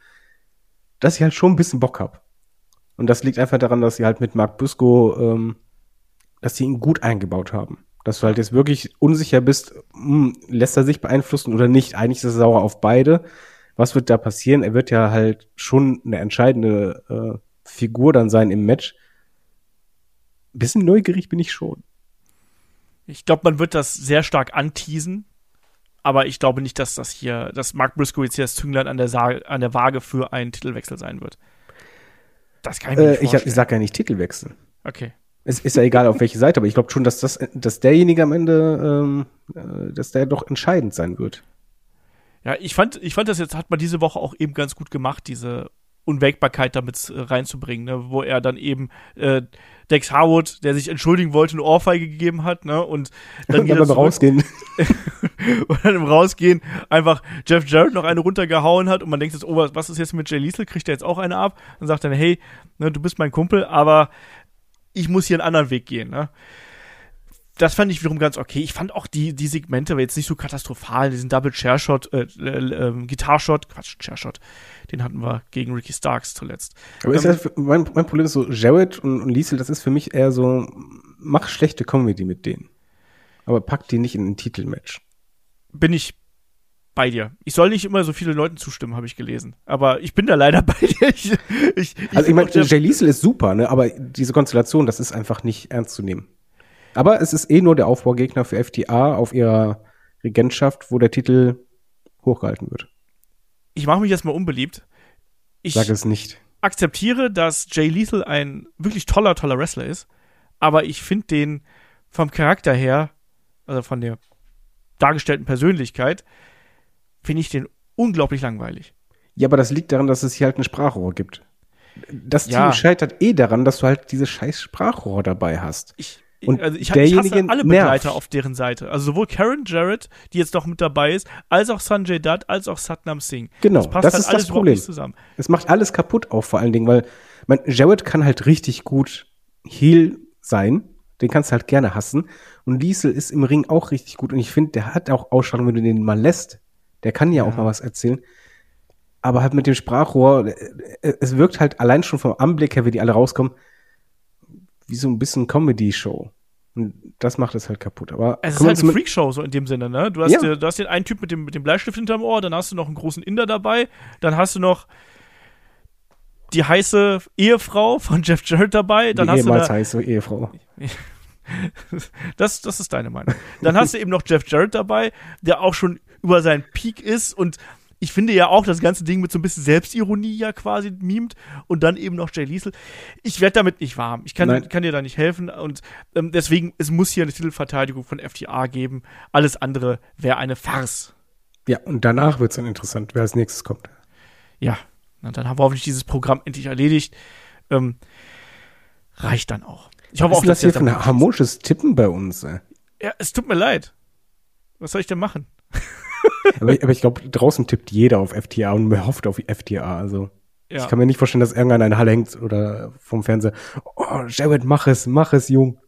dass ich halt schon ein bisschen Bock hab. Und das liegt einfach daran, dass sie halt mit Mark Busco, ähm, dass sie ihn gut eingebaut haben. Dass du halt jetzt wirklich unsicher bist, mh, hm, lässt er sich beeinflussen oder nicht. Eigentlich ist er sauer auf beide. Was wird da passieren? Er wird ja halt schon eine entscheidende äh, Figur dann sein im Match. Ein bisschen neugierig bin ich schon. Ich glaube, man wird das sehr stark anteasen, aber ich glaube nicht, dass das hier, dass Mark Briscoe jetzt hier das Zünglein an der, Sa an der Waage für einen Titelwechsel sein wird. Das kann ich mir äh, nicht vorstellen. Ich, ich sag ja nicht Titelwechsel. Okay. Es ist ja egal, auf welche Seite, aber ich glaube schon, dass das, dass derjenige am Ende, ähm, äh, dass der doch entscheidend sein wird. Ja, ich fand, ich fand das jetzt hat man diese Woche auch eben ganz gut gemacht, diese Unwägbarkeit damit äh, reinzubringen, ne? wo er dann eben äh, Dex Harwood, der sich entschuldigen wollte, eine Ohrfeige gegeben hat, ne? Und dann geht er beim Rausgehen. und dann im Rausgehen einfach Jeff Jarrett noch eine runtergehauen hat und man denkt jetzt, oh, was ist jetzt mit Jay Liesel? Kriegt er jetzt auch eine ab? Dann sagt er, hey, ne, du bist mein Kumpel, aber ich muss hier einen anderen Weg gehen, ne? das fand ich wiederum ganz okay. Ich fand auch die, die Segmente jetzt nicht so katastrophal. Diesen Double Chair Shot, äh, äh, äh, Guitar Shot, Quatsch, Chair Shot, den hatten wir gegen Ricky Starks zuletzt. Aber ist ähm, das, mein, mein Problem ist so, Jared und, und Liesel, das ist für mich eher so, mach schlechte Comedy mit denen. Aber pack die nicht in ein Titelmatch. Bin ich bei dir. Ich soll nicht immer so viele Leuten zustimmen, habe ich gelesen. Aber ich bin da leider bei dir. Ich, ich, ich also ich meine, Jay Liesel ist super, ne? aber diese Konstellation, das ist einfach nicht ernst zu nehmen. Aber es ist eh nur der Aufbaugegner für FTA auf ihrer Regentschaft, wo der Titel hochgehalten wird. Ich mache mich jetzt mal unbeliebt. Ich Sag es nicht. akzeptiere, dass Jay Lethal ein wirklich toller, toller Wrestler ist, aber ich finde den vom Charakter her, also von der dargestellten Persönlichkeit, finde ich den unglaublich langweilig. Ja, aber das liegt daran, dass es hier halt ein Sprachrohr gibt. Das ja. Team scheitert eh daran, dass du halt diese scheiß Sprachrohr dabei hast. Ich, und also ich, ich hasse alle Begleiter nervt. auf deren Seite. Also sowohl Karen Jarrett, die jetzt noch mit dabei ist, als auch Sanjay Dutt, als auch Satnam Singh. Genau, das, passt das halt ist das Problem. Zusammen. Es macht alles kaputt auch vor allen Dingen, weil man, Jarrett kann halt richtig gut Heel sein. Den kannst du halt gerne hassen. Und Liesel ist im Ring auch richtig gut. Und ich finde, der hat auch Ausstrahlung, wenn du den mal lässt. Der kann ja, ja. auch mal was erzählen. Aber halt mit dem Sprachrohr, äh, äh, es wirkt halt allein schon vom Anblick her, wie die alle rauskommen, wie so ein bisschen Comedy-Show. Und das macht es halt kaputt. Aber es ist halt eine Freakshow, so in dem Sinne, ne? Du hast, ja. den, du hast den einen Typ mit dem, mit dem Bleistift hinterm Ohr, dann hast du noch einen großen Inder dabei, dann hast du noch die heiße Ehefrau von Jeff Jarrett dabei, dann die hast ehemals du heiße Ehefrau. das, das ist deine Meinung. Dann hast du eben noch Jeff Jarrett dabei, der auch schon über seinen Peak ist und ich finde ja auch das ganze Ding mit so ein bisschen Selbstironie ja quasi mimt und dann eben noch Jay Liesel. Ich werde damit nicht warm. Ich kann, kann dir da nicht helfen und ähm, deswegen, es muss hier eine Titelverteidigung von FTA geben. Alles andere wäre eine Farce. Ja, und danach wird es dann interessant, wer als nächstes kommt. Ja, und dann haben wir hoffentlich dieses Programm endlich erledigt. Ähm, reicht dann auch. Ich hoffe Was auch, dass das hier für ein harmonisches Tippen bei uns. Ey. Ja, es tut mir leid. Was soll ich denn machen? Aber, aber ich glaube, draußen tippt jeder auf FTA und hofft auf FTA. Also ja. ich kann mir nicht vorstellen, dass irgendeiner in der Halle hängt oder vom Fernseher. Oh, Jared, mach es, mach es, Jung.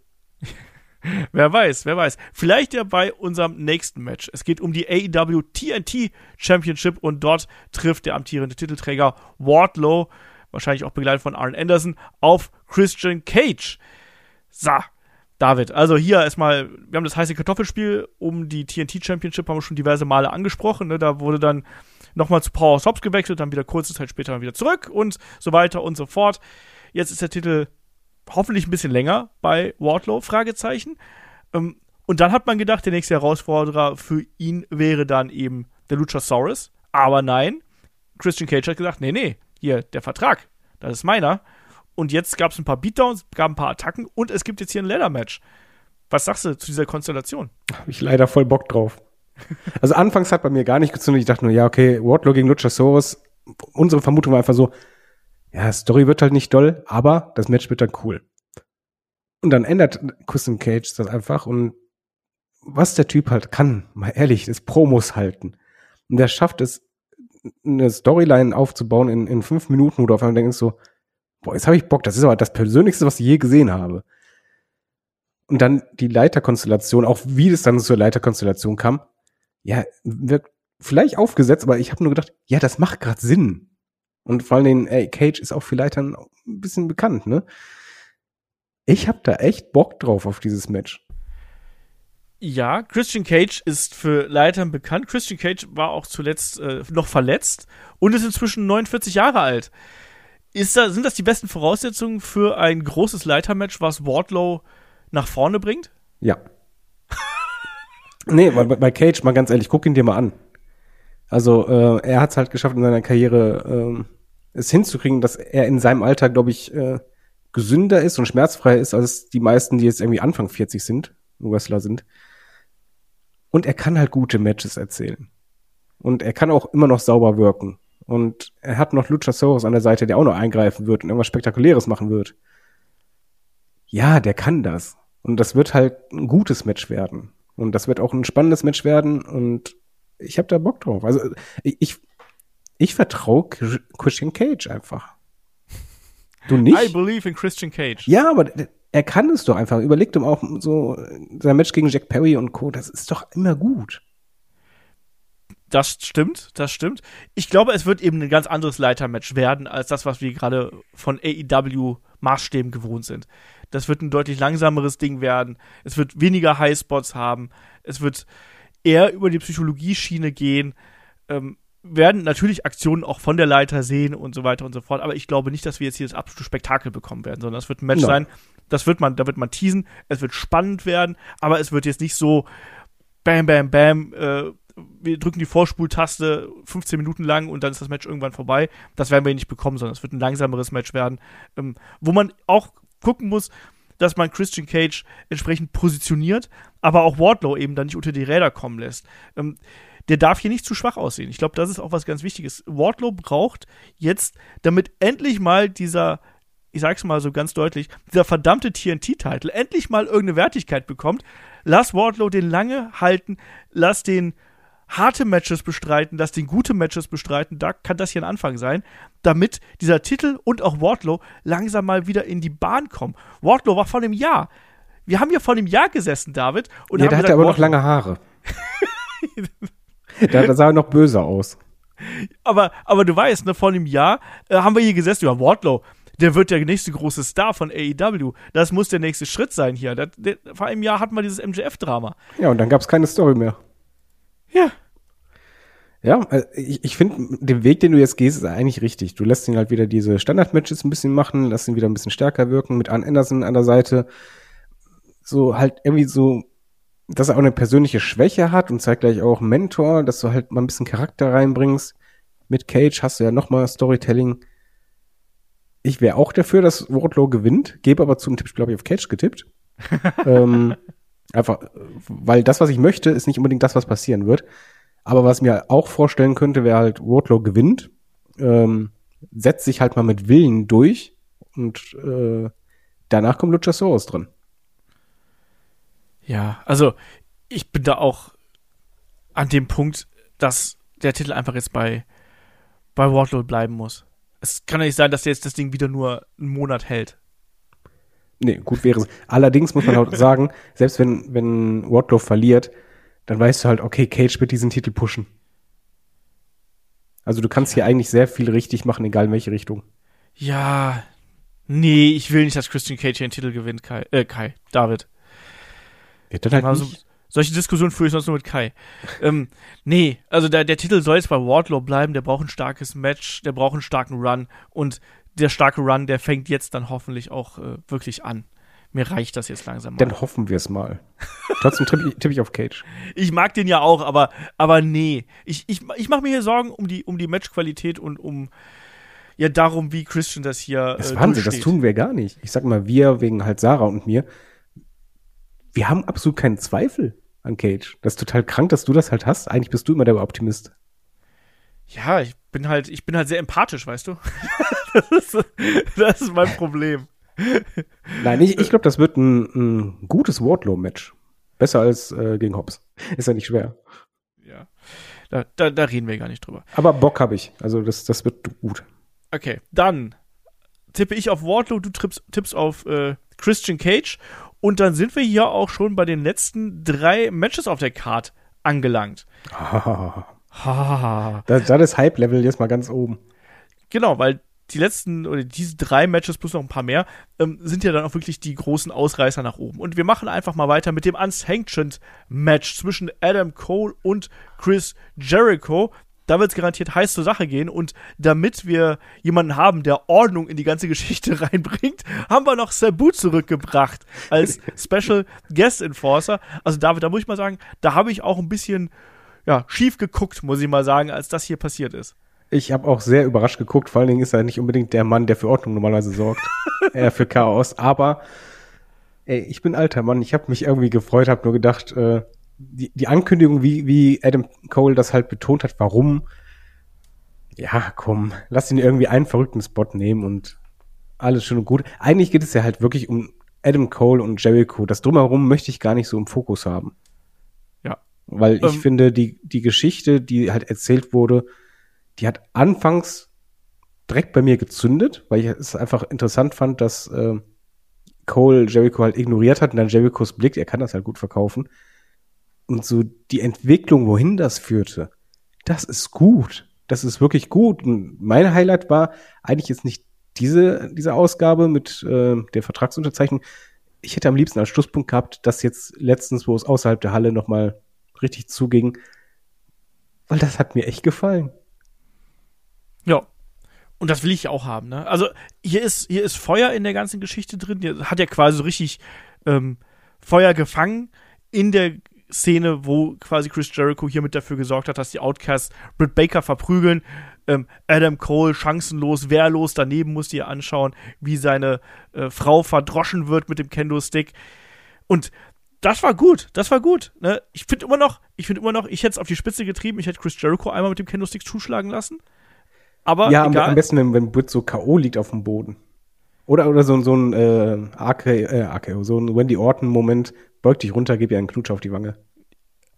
wer weiß, wer weiß. Vielleicht ja bei unserem nächsten Match. Es geht um die AEW TNT Championship und dort trifft der amtierende Titelträger Wardlow, wahrscheinlich auch begleitet von Arn Anderson, auf Christian Cage. So, David, also hier erstmal, wir haben das heiße Kartoffelspiel um die TNT Championship, haben wir schon diverse Male angesprochen. Ne? Da wurde dann nochmal zu Power Hobbs gewechselt, dann wieder kurze Zeit später wieder zurück und so weiter und so fort. Jetzt ist der Titel hoffentlich ein bisschen länger bei Wardlow, Fragezeichen. Ähm, und dann hat man gedacht, der nächste Herausforderer für ihn wäre dann eben der Luchasaurus. Aber nein, Christian Cage hat gesagt, nee, nee, hier, der Vertrag, das ist meiner. Und jetzt gab es ein paar Beatdowns, gab ein paar Attacken und es gibt jetzt hier ein Leather-Match. Was sagst du zu dieser Konstellation? Habe ich leider voll Bock drauf. Also anfangs hat bei mir gar nicht gezündet. Ich dachte nur, ja, okay, Wardlow gegen Luchasaurus. Unsere Vermutung war einfach so, ja, Story wird halt nicht doll, aber das Match wird dann cool. Und dann ändert Christian Cage das einfach und was der Typ halt kann, mal ehrlich, ist Promos halten. Und der schafft es, eine Storyline aufzubauen in, in fünf Minuten, wo du auf einmal denkst so, boah, jetzt habe ich Bock, das ist aber das Persönlichste, was ich je gesehen habe. Und dann die Leiterkonstellation, auch wie es dann zur Leiterkonstellation kam, ja, wird vielleicht aufgesetzt, aber ich habe nur gedacht, ja, das macht gerade Sinn. Und vor allem, ey, Cage ist auch für Leitern ein bisschen bekannt, ne? Ich habe da echt Bock drauf auf dieses Match. Ja, Christian Cage ist für Leitern bekannt. Christian Cage war auch zuletzt äh, noch verletzt und ist inzwischen 49 Jahre alt. Ist da, sind das die besten Voraussetzungen für ein großes Leitermatch, was Wardlow nach vorne bringt? Ja. nee, bei, bei Cage, mal ganz ehrlich, guck ihn dir mal an. Also, äh, er hat es halt geschafft in seiner Karriere, äh, es hinzukriegen, dass er in seinem Alter, glaube ich, äh, gesünder ist und schmerzfreier ist als die meisten, die jetzt irgendwie Anfang 40 sind, Wrestler sind. Und er kann halt gute Matches erzählen. Und er kann auch immer noch sauber wirken. Und er hat noch Luchasaurus an der Seite, der auch noch eingreifen wird und irgendwas Spektakuläres machen wird. Ja, der kann das. Und das wird halt ein gutes Match werden. Und das wird auch ein spannendes Match werden. Und ich habe da Bock drauf. Also ich, ich, ich vertraue Christian Cage einfach. Du nicht? I believe in Christian Cage. Ja, aber er kann es doch einfach. Überleg doch auch so sein Match gegen Jack Perry und Co. Das ist doch immer gut. Das stimmt, das stimmt. Ich glaube, es wird eben ein ganz anderes Leitermatch werden, als das, was wir gerade von AEW Maßstäben gewohnt sind. Das wird ein deutlich langsameres Ding werden. Es wird weniger Highspots haben. Es wird eher über die Psychologieschiene gehen. Ähm, werden natürlich Aktionen auch von der Leiter sehen und so weiter und so fort. Aber ich glaube nicht, dass wir jetzt hier das absolute Spektakel bekommen werden, sondern es wird ein Match no. sein. Das wird man, da wird man teasen. Es wird spannend werden, aber es wird jetzt nicht so Bam, Bam, Bam. Äh, wir drücken die Vorspultaste 15 Minuten lang und dann ist das Match irgendwann vorbei. Das werden wir nicht bekommen, sondern es wird ein langsameres Match werden, ähm, wo man auch gucken muss, dass man Christian Cage entsprechend positioniert, aber auch Wardlow eben dann nicht unter die Räder kommen lässt. Ähm, der darf hier nicht zu schwach aussehen. Ich glaube, das ist auch was ganz Wichtiges. Wardlow braucht jetzt, damit endlich mal dieser, ich sag's mal so ganz deutlich, dieser verdammte TNT-Titel endlich mal irgendeine Wertigkeit bekommt. Lass Wardlow den lange halten, lass den harte Matches bestreiten, dass den gute Matches bestreiten, da kann das hier ein Anfang sein, damit dieser Titel und auch Wardlow langsam mal wieder in die Bahn kommen. Wardlow war vor einem Jahr. Wir haben hier vor einem Jahr gesessen, David. Und ja, der hatte aber Wardlow. noch lange Haare. da, da sah er noch böser aus. Aber, aber du weißt, ne, vor einem Jahr äh, haben wir hier gesessen über Wardlow. der wird der nächste große Star von AEW. Das muss der nächste Schritt sein hier. Das, der, vor einem Jahr hatten wir dieses MJF-Drama. Ja, und dann gab es keine Story mehr. Ja. Ja, also ich, ich finde, den Weg, den du jetzt gehst, ist eigentlich richtig. Du lässt ihn halt wieder diese Standard-Matches ein bisschen machen, lässt ihn wieder ein bisschen stärker wirken, mit Ann Anderson an der Seite. So halt irgendwie so, dass er auch eine persönliche Schwäche hat und zeitgleich auch Mentor, dass du halt mal ein bisschen Charakter reinbringst. Mit Cage hast du ja nochmal Storytelling. Ich wäre auch dafür, dass Wardlow gewinnt, gebe aber zum Tipp, glaube ich, auf Cage getippt. ähm, einfach, weil das, was ich möchte, ist nicht unbedingt das, was passieren wird. Aber was mir auch vorstellen könnte, wäre halt Wardlow gewinnt, ähm, setzt sich halt mal mit Willen durch und äh, danach kommt Luchasaurus drin. Ja, also ich bin da auch an dem Punkt, dass der Titel einfach jetzt bei, bei Wardlow bleiben muss. Es kann ja nicht sein, dass der jetzt das Ding wieder nur einen Monat hält. Nee, gut wäre es. Allerdings muss man auch sagen, selbst wenn, wenn Wardlow verliert, dann weißt du halt, okay, Cage wird diesen Titel pushen. Also du kannst hier eigentlich sehr viel richtig machen, egal in welche Richtung. Ja, nee, ich will nicht, dass Christian Cage hier den Titel gewinnt, Kai, äh, Kai, David. Wird dann halt Also, nicht. solche Diskussionen führe ich sonst nur mit Kai. ähm, nee, also der, der Titel soll jetzt bei Wardlow bleiben, der braucht ein starkes Match, der braucht einen starken Run und der starke Run, der fängt jetzt dann hoffentlich auch äh, wirklich an. Mir reicht das jetzt langsam mal. Dann hoffen wir es mal. Trotzdem tippe ich, tipp ich auf Cage. Ich mag den ja auch, aber, aber nee. Ich, ich, ich mache mir hier Sorgen um die, um die Matchqualität und um ja darum, wie Christian das hier. Das äh, Wahnsinn, das tun wir gar nicht. Ich sag mal, wir wegen halt Sarah und mir, wir haben absolut keinen Zweifel an Cage. Das ist total krank, dass du das halt hast. Eigentlich bist du immer der Optimist. Ja, ich bin halt, ich bin halt sehr empathisch, weißt du? das, ist, das ist mein Problem. Nein, ich, ich glaube, das wird ein, ein gutes Wardlow-Match. Besser als äh, gegen Hobbs. Ist ja nicht schwer. Ja. Da, da, da reden wir gar nicht drüber. Aber Bock habe ich. Also das, das wird gut. Okay, dann tippe ich auf Wardlow, du tippst, tippst auf äh, Christian Cage und dann sind wir hier auch schon bei den letzten drei Matches auf der Card angelangt. Ha. Da, da ist Hype-Level jetzt mal ganz oben. Genau, weil die letzten oder diese drei Matches plus noch ein paar mehr ähm, sind ja dann auch wirklich die großen Ausreißer nach oben. Und wir machen einfach mal weiter mit dem Unsanctioned Match zwischen Adam Cole und Chris Jericho. Da wird es garantiert heiß zur Sache gehen. Und damit wir jemanden haben, der Ordnung in die ganze Geschichte reinbringt, haben wir noch Sabu zurückgebracht als Special Guest Enforcer. Also David, da muss ich mal sagen, da habe ich auch ein bisschen ja, schief geguckt, muss ich mal sagen, als das hier passiert ist. Ich habe auch sehr überrascht geguckt. Vor allen Dingen ist er nicht unbedingt der Mann, der für Ordnung normalerweise sorgt. er für Chaos. Aber ey, ich bin alter Mann. Ich habe mich irgendwie gefreut, habe nur gedacht, äh, die, die Ankündigung, wie, wie Adam Cole das halt betont hat, warum. Ja, komm, lass ihn irgendwie einen verrückten Spot nehmen und alles schön und gut. Eigentlich geht es ja halt wirklich um Adam Cole und Jericho. Das Drumherum möchte ich gar nicht so im Fokus haben. Ja. Weil ich Ähm. finde, die, die Geschichte, die halt erzählt wurde, die hat anfangs direkt bei mir gezündet, weil ich es einfach interessant fand, dass äh, Cole Jericho halt ignoriert hat und dann Jerichos Blick, er kann das halt gut verkaufen. Und so die Entwicklung, wohin das führte, das ist gut. Das ist wirklich gut. Und mein Highlight war eigentlich jetzt nicht diese, diese Ausgabe mit äh, der Vertragsunterzeichnung. Ich hätte am liebsten als Schlusspunkt gehabt, dass jetzt letztens, wo es außerhalb der Halle nochmal richtig zuging, weil das hat mir echt gefallen. Ja. Und das will ich auch haben, ne? Also, hier ist, hier ist Feuer in der ganzen Geschichte drin. Hier hat ja quasi so richtig ähm, Feuer gefangen in der Szene, wo quasi Chris Jericho hiermit dafür gesorgt hat, dass die Outcasts Britt Baker verprügeln. Ähm, Adam Cole chancenlos, wehrlos, daneben musst du dir anschauen, wie seine äh, Frau verdroschen wird mit dem Kendo-Stick. Und das war gut, das war gut. Ne? Ich finde immer noch, ich finde immer noch, ich hätte es auf die Spitze getrieben, ich hätte Chris Jericho einmal mit dem Kendo-Stick zuschlagen lassen. Aber ja, am, egal. am besten, wenn, wenn Britt so K.O. liegt auf dem Boden. Oder, oder so, so ein äh, RK, äh, RKO, so ein Wendy Orton-Moment, beug dich runter, gib ihr einen Knutsch auf die Wange.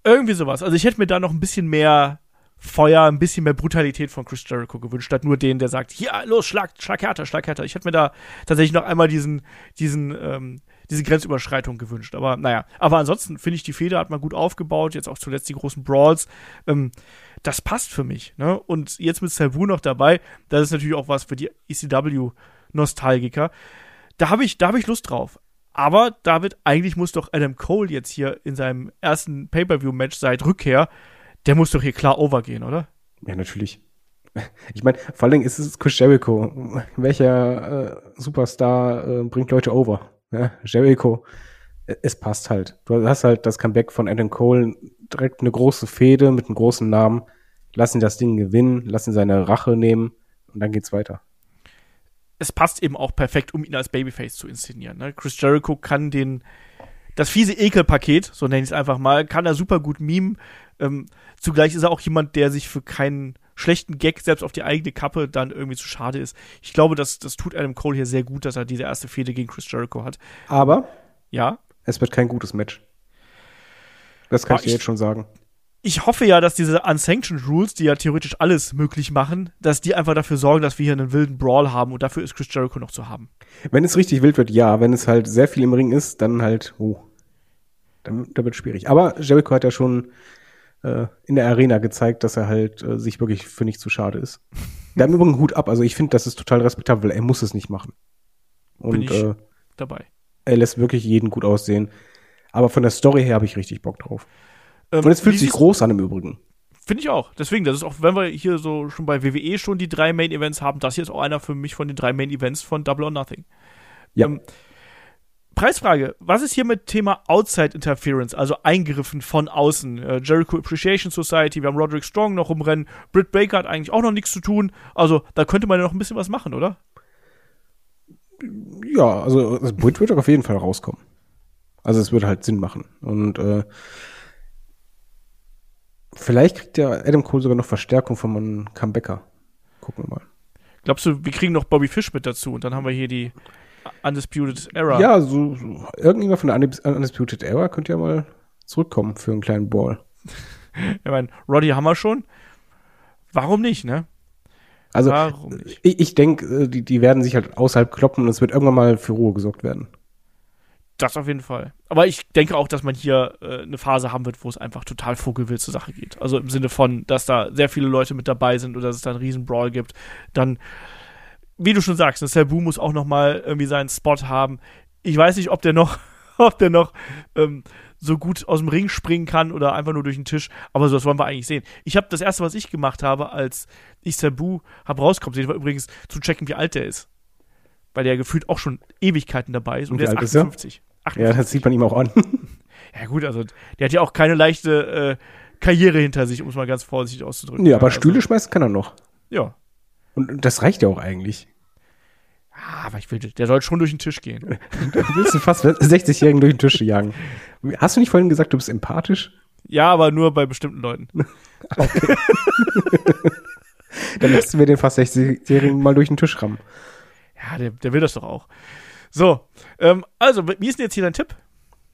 Irgendwie sowas. Also ich hätte mir da noch ein bisschen mehr Feuer, ein bisschen mehr Brutalität von Chris Jericho gewünscht, statt nur den, der sagt, ja, los, schlag, schlag härter, schlag härter. Ich hätte mir da tatsächlich noch einmal diesen, diesen, ähm, diese Grenzüberschreitung gewünscht. Aber naja, aber ansonsten finde ich, die Feder hat man gut aufgebaut, jetzt auch zuletzt die großen Brawls. Ähm, das passt für mich. Ne? Und jetzt mit Sabu noch dabei, das ist natürlich auch was für die ECW Nostalgiker. Da habe ich, da habe ich Lust drauf. Aber David, eigentlich muss doch Adam Cole jetzt hier in seinem ersten Pay-per-view-Match seit Rückkehr, der muss doch hier klar overgehen, oder? Ja, natürlich. Ich meine, vor allen Dingen ist es Chris Jericho. Welcher äh, Superstar äh, bringt Leute over? Ja, Jericho. Es passt halt. Du hast halt das Comeback von Adam Cole, direkt eine große Fehde mit einem großen Namen. Lass ihn das Ding gewinnen, lass ihn seine Rache nehmen und dann geht's weiter. Es passt eben auch perfekt, um ihn als Babyface zu inszenieren. Ne? Chris Jericho kann den, das fiese Ekelpaket, so nenne ich es einfach mal, kann er super gut mimen. Ähm, zugleich ist er auch jemand, der sich für keinen schlechten Gag selbst auf die eigene Kappe dann irgendwie zu schade ist. Ich glaube, das, das tut Adam Cole hier sehr gut, dass er diese erste Fehde gegen Chris Jericho hat. Aber ja. Es wird kein gutes Match. Das kann ich dir jetzt schon sagen. Ich hoffe ja, dass diese Unsanctioned Rules, die ja theoretisch alles möglich machen, dass die einfach dafür sorgen, dass wir hier einen wilden Brawl haben und dafür ist Chris Jericho noch zu haben. Wenn es richtig wild wird, ja. Wenn es halt sehr viel im Ring ist, dann halt, oh, dann, dann wird schwierig. Aber Jericho hat ja schon äh, in der Arena gezeigt, dass er halt äh, sich wirklich für nicht zu schade ist. Hat im Übrigen Hut ab. Also ich finde, das ist total respektabel. Er muss es nicht machen. Und äh, dabei. Er lässt wirklich jeden gut aussehen. Aber von der Story her habe ich richtig Bock drauf. Ähm, Und es fühlt sich groß an im Übrigen. Finde ich auch. Deswegen, das ist auch, wenn wir hier so schon bei WWE schon die drei Main Events haben, das hier ist auch einer für mich von den drei Main Events von Double or Nothing. Ja. Ähm, Preisfrage. Was ist hier mit Thema Outside Interference, also Eingriffen von außen? Äh, Jericho Appreciation Society, wir haben Roderick Strong noch rumrennen. Britt Baker hat eigentlich auch noch nichts zu tun. Also, da könnte man ja noch ein bisschen was machen, oder? Ja, also, also Britt wird auf jeden Fall rauskommen. Also, es würde halt Sinn machen. Und, äh, Vielleicht kriegt ja Adam Cole sogar noch Verstärkung von einem Comebacker. Gucken wir mal. Glaubst du, wir kriegen noch Bobby Fish mit dazu und dann haben wir hier die Undisputed Era? Ja, so, so irgendjemand von der Undisputed Era könnte ja mal zurückkommen für einen kleinen Ball. ich meine, Roddy haben wir schon. Warum nicht, ne? Also, ich, ich denke, äh, die, die werden sich halt außerhalb kloppen und es wird irgendwann mal für Ruhe gesorgt werden. Das auf jeden Fall. Aber ich denke auch, dass man hier äh, eine Phase haben wird, wo es einfach total vogelwild zur Sache geht. Also im Sinne von, dass da sehr viele Leute mit dabei sind oder dass es da einen riesen Brawl gibt. Dann, wie du schon sagst, Sabu muss auch noch mal irgendwie seinen Spot haben. Ich weiß nicht, ob der noch, ob der noch ähm, so gut aus dem Ring springen kann oder einfach nur durch den Tisch. Aber so, das wollen wir eigentlich sehen. Ich habe das erste, was ich gemacht habe, als ich Sabu habe rauskommen sehen, war übrigens zu checken, wie alt der ist weil der gefühlt auch schon Ewigkeiten dabei ist und, und der ist 58. 58. Ja, das sieht man ihm auch an. ja, gut, also der hat ja auch keine leichte äh, Karriere hinter sich, um es mal ganz vorsichtig auszudrücken. Ja, aber also, Stühle schmeißen kann er noch. Ja. Und das reicht ja auch eigentlich. Ja, aber ich will, der soll schon durch den Tisch gehen. du willst du fast 60-Jährigen durch den Tisch jagen. Hast du nicht vorhin gesagt, du bist empathisch? Ja, aber nur bei bestimmten Leuten. Okay. Dann lassen wir den fast 60-Jährigen mal durch den Tisch rammen. Ja, der, der will das doch auch. So, ähm, also, wie ist denn jetzt hier dein Tipp?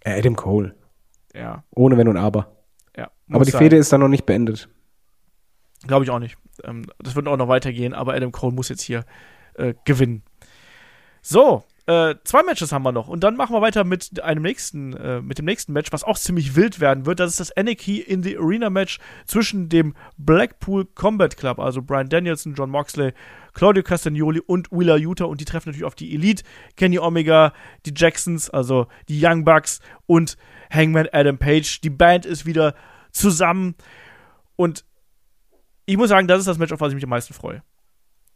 Adam Cole. Ja. Ohne Wenn und Aber. Ja. Aber die sein. Fehde ist dann noch nicht beendet. Glaube ich auch nicht. Ähm, das wird auch noch weitergehen, aber Adam Cole muss jetzt hier äh, gewinnen. So, äh, zwei Matches haben wir noch und dann machen wir weiter mit einem nächsten, äh, mit dem nächsten Match, was auch ziemlich wild werden wird. Das ist das Anarchy in the Arena Match zwischen dem Blackpool Combat Club, also Brian Danielson, John Moxley, Claudio Castagnoli und Wheeler Utah und die treffen natürlich auf die Elite, Kenny Omega, die Jacksons, also die Young Bucks und Hangman Adam Page. Die Band ist wieder zusammen und ich muss sagen, das ist das Match, auf was ich mich am meisten freue.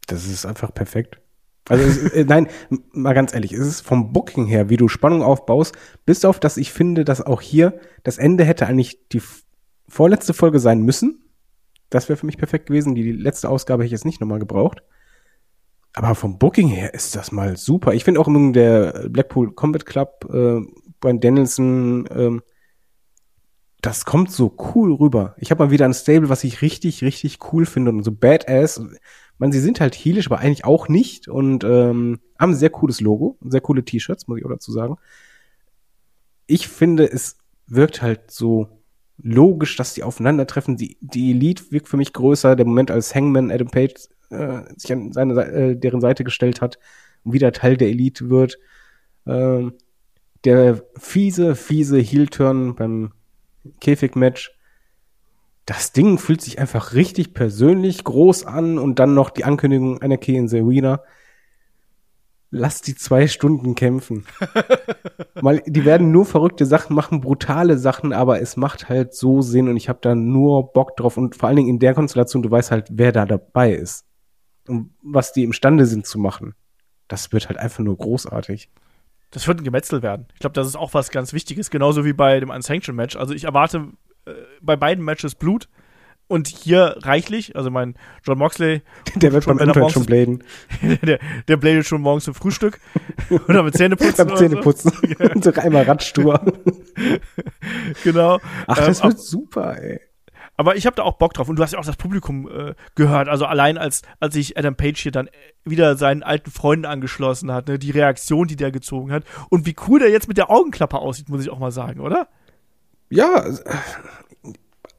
Das ist einfach perfekt. Also es, äh, nein, mal ganz ehrlich, es ist vom Booking her, wie du Spannung aufbaust, bis auf, dass ich finde, dass auch hier das Ende hätte eigentlich die vorletzte Folge sein müssen. Das wäre für mich perfekt gewesen. Die, die letzte Ausgabe hätte ich jetzt nicht nochmal gebraucht. Aber vom Booking her ist das mal super. Ich finde auch immer der Blackpool Combat Club, äh, Brian Danielson, ähm, das kommt so cool rüber. Ich habe mal wieder ein Stable, was ich richtig, richtig cool finde und so badass man, sie sind halt heelisch, aber eigentlich auch nicht und ähm, haben ein sehr cooles Logo, sehr coole T-Shirts, muss ich auch dazu sagen. Ich finde, es wirkt halt so logisch, dass die aufeinandertreffen. Die, die Elite wirkt für mich größer. Der Moment, als Hangman Adam Page äh, sich an seine, äh, deren Seite gestellt hat und wieder Teil der Elite wird. Ähm, der fiese, fiese Heel-Turn beim Käfig-Match das Ding fühlt sich einfach richtig persönlich groß an und dann noch die Ankündigung einer Key in the Arena. lass die zwei Stunden kämpfen. Mal, die werden nur verrückte Sachen machen, brutale Sachen, aber es macht halt so Sinn und ich habe da nur Bock drauf und vor allen Dingen in der Konstellation, du weißt halt, wer da dabei ist und was die imstande sind zu machen. Das wird halt einfach nur großartig. Das wird ein Gemetzel werden. Ich glaube, das ist auch was ganz Wichtiges, genauso wie bei dem Unsanctioned Match. Also ich erwarte äh, bei beiden Matches Blut und hier reichlich. Also mein John Moxley, der wird beim Internet schon bladen. der, der bladet schon morgens zum Frühstück oder mit Zähneputzen. Beim Zähneputzen. So. so einmal Radstur. genau. Ach, das ähm, wird super, ey. Aber ich habe da auch Bock drauf und du hast ja auch das Publikum äh, gehört. Also allein als als sich Adam Page hier dann wieder seinen alten Freunden angeschlossen hat, ne, die Reaktion, die der gezogen hat und wie cool der jetzt mit der Augenklappe aussieht, muss ich auch mal sagen, oder? Ja,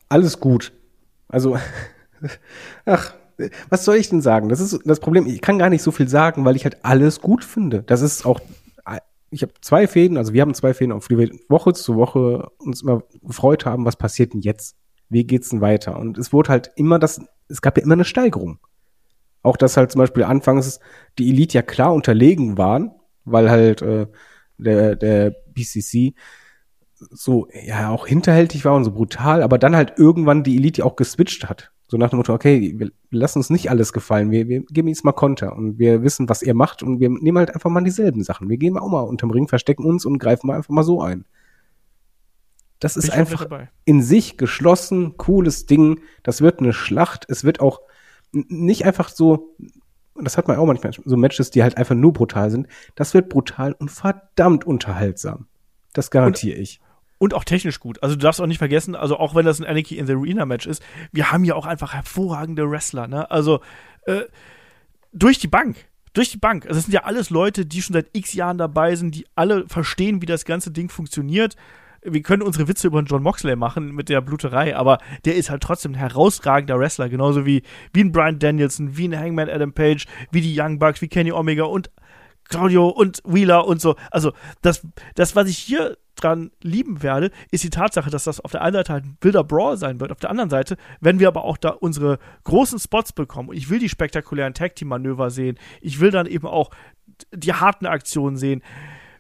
alles gut. Also, ach, was soll ich denn sagen? Das ist das Problem. Ich kann gar nicht so viel sagen, weil ich halt alles gut finde. Das ist auch, ich habe zwei Fäden, also wir haben zwei Fäden, auf die wir Woche zu Woche uns immer gefreut haben, was passiert denn jetzt? Wie geht's denn weiter? Und es wurde halt immer das, es gab ja immer eine Steigerung. Auch dass halt zum Beispiel anfangs die Elite ja klar unterlegen waren, weil halt äh, der, der BCC so, ja, auch hinterhältig war und so brutal, aber dann halt irgendwann die Elite auch geswitcht hat. So nach dem Motto, okay, wir lassen uns nicht alles gefallen, wir, wir geben jetzt mal Konter und wir wissen, was ihr macht und wir nehmen halt einfach mal dieselben Sachen. Wir gehen auch mal unterm Ring, verstecken uns und greifen mal einfach mal so ein. Das ist einfach in sich geschlossen, cooles Ding. Das wird eine Schlacht. Es wird auch nicht einfach so, das hat man auch manchmal, so Matches, die halt einfach nur brutal sind. Das wird brutal und verdammt unterhaltsam. Das garantiere ich und auch technisch gut. Also du darfst auch nicht vergessen, also auch wenn das ein Anarchy in the Arena Match ist, wir haben ja auch einfach hervorragende Wrestler, ne? Also äh, durch die Bank. Durch die Bank. Also es sind ja alles Leute, die schon seit x Jahren dabei sind, die alle verstehen, wie das ganze Ding funktioniert. Wir können unsere Witze über John Moxley machen mit der Bluterei, aber der ist halt trotzdem ein herausragender Wrestler, genauso wie, wie ein Brian Danielson, wie ein Hangman Adam Page, wie die Young Bucks, wie Kenny Omega und Claudio und Wheeler und so. Also das, das was ich hier dran lieben werde, ist die Tatsache, dass das auf der einen Seite halt ein wilder Brawl sein wird. Auf der anderen Seite werden wir aber auch da unsere großen Spots bekommen. Und ich will die spektakulären Tag-Team-Manöver sehen. Ich will dann eben auch die harten Aktionen sehen.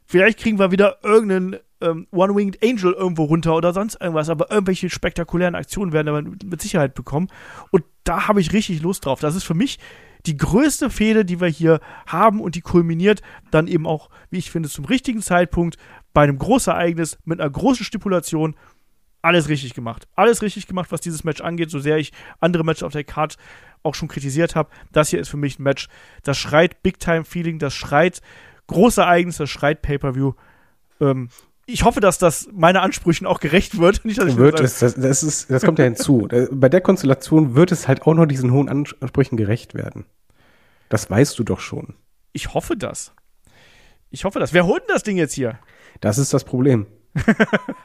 Vielleicht kriegen wir wieder irgendeinen ähm, One-Winged Angel irgendwo runter oder sonst irgendwas, aber irgendwelche spektakulären Aktionen werden wir mit Sicherheit bekommen. Und da habe ich richtig Lust drauf. Das ist für mich die größte Fehde, die wir hier haben und die kulminiert dann eben auch, wie ich finde, zum richtigen Zeitpunkt bei einem Großereignis mit einer großen Stipulation. Alles richtig gemacht. Alles richtig gemacht, was dieses Match angeht, so sehr ich andere Matches auf der Card auch schon kritisiert habe. Das hier ist für mich ein Match, das schreit Big-Time-Feeling, das schreit Großereignis, das schreit Pay-Per-View. Ähm, ich hoffe, dass das meinen Ansprüchen auch gerecht wird. Nicht, dass ich wird es, das, das, ist, das kommt ja hinzu. Bei der Konstellation wird es halt auch noch diesen hohen Ansprüchen gerecht werden. Das weißt du doch schon. Ich hoffe das. Ich hoffe das. Wer holt denn das Ding jetzt hier? Das ist das Problem.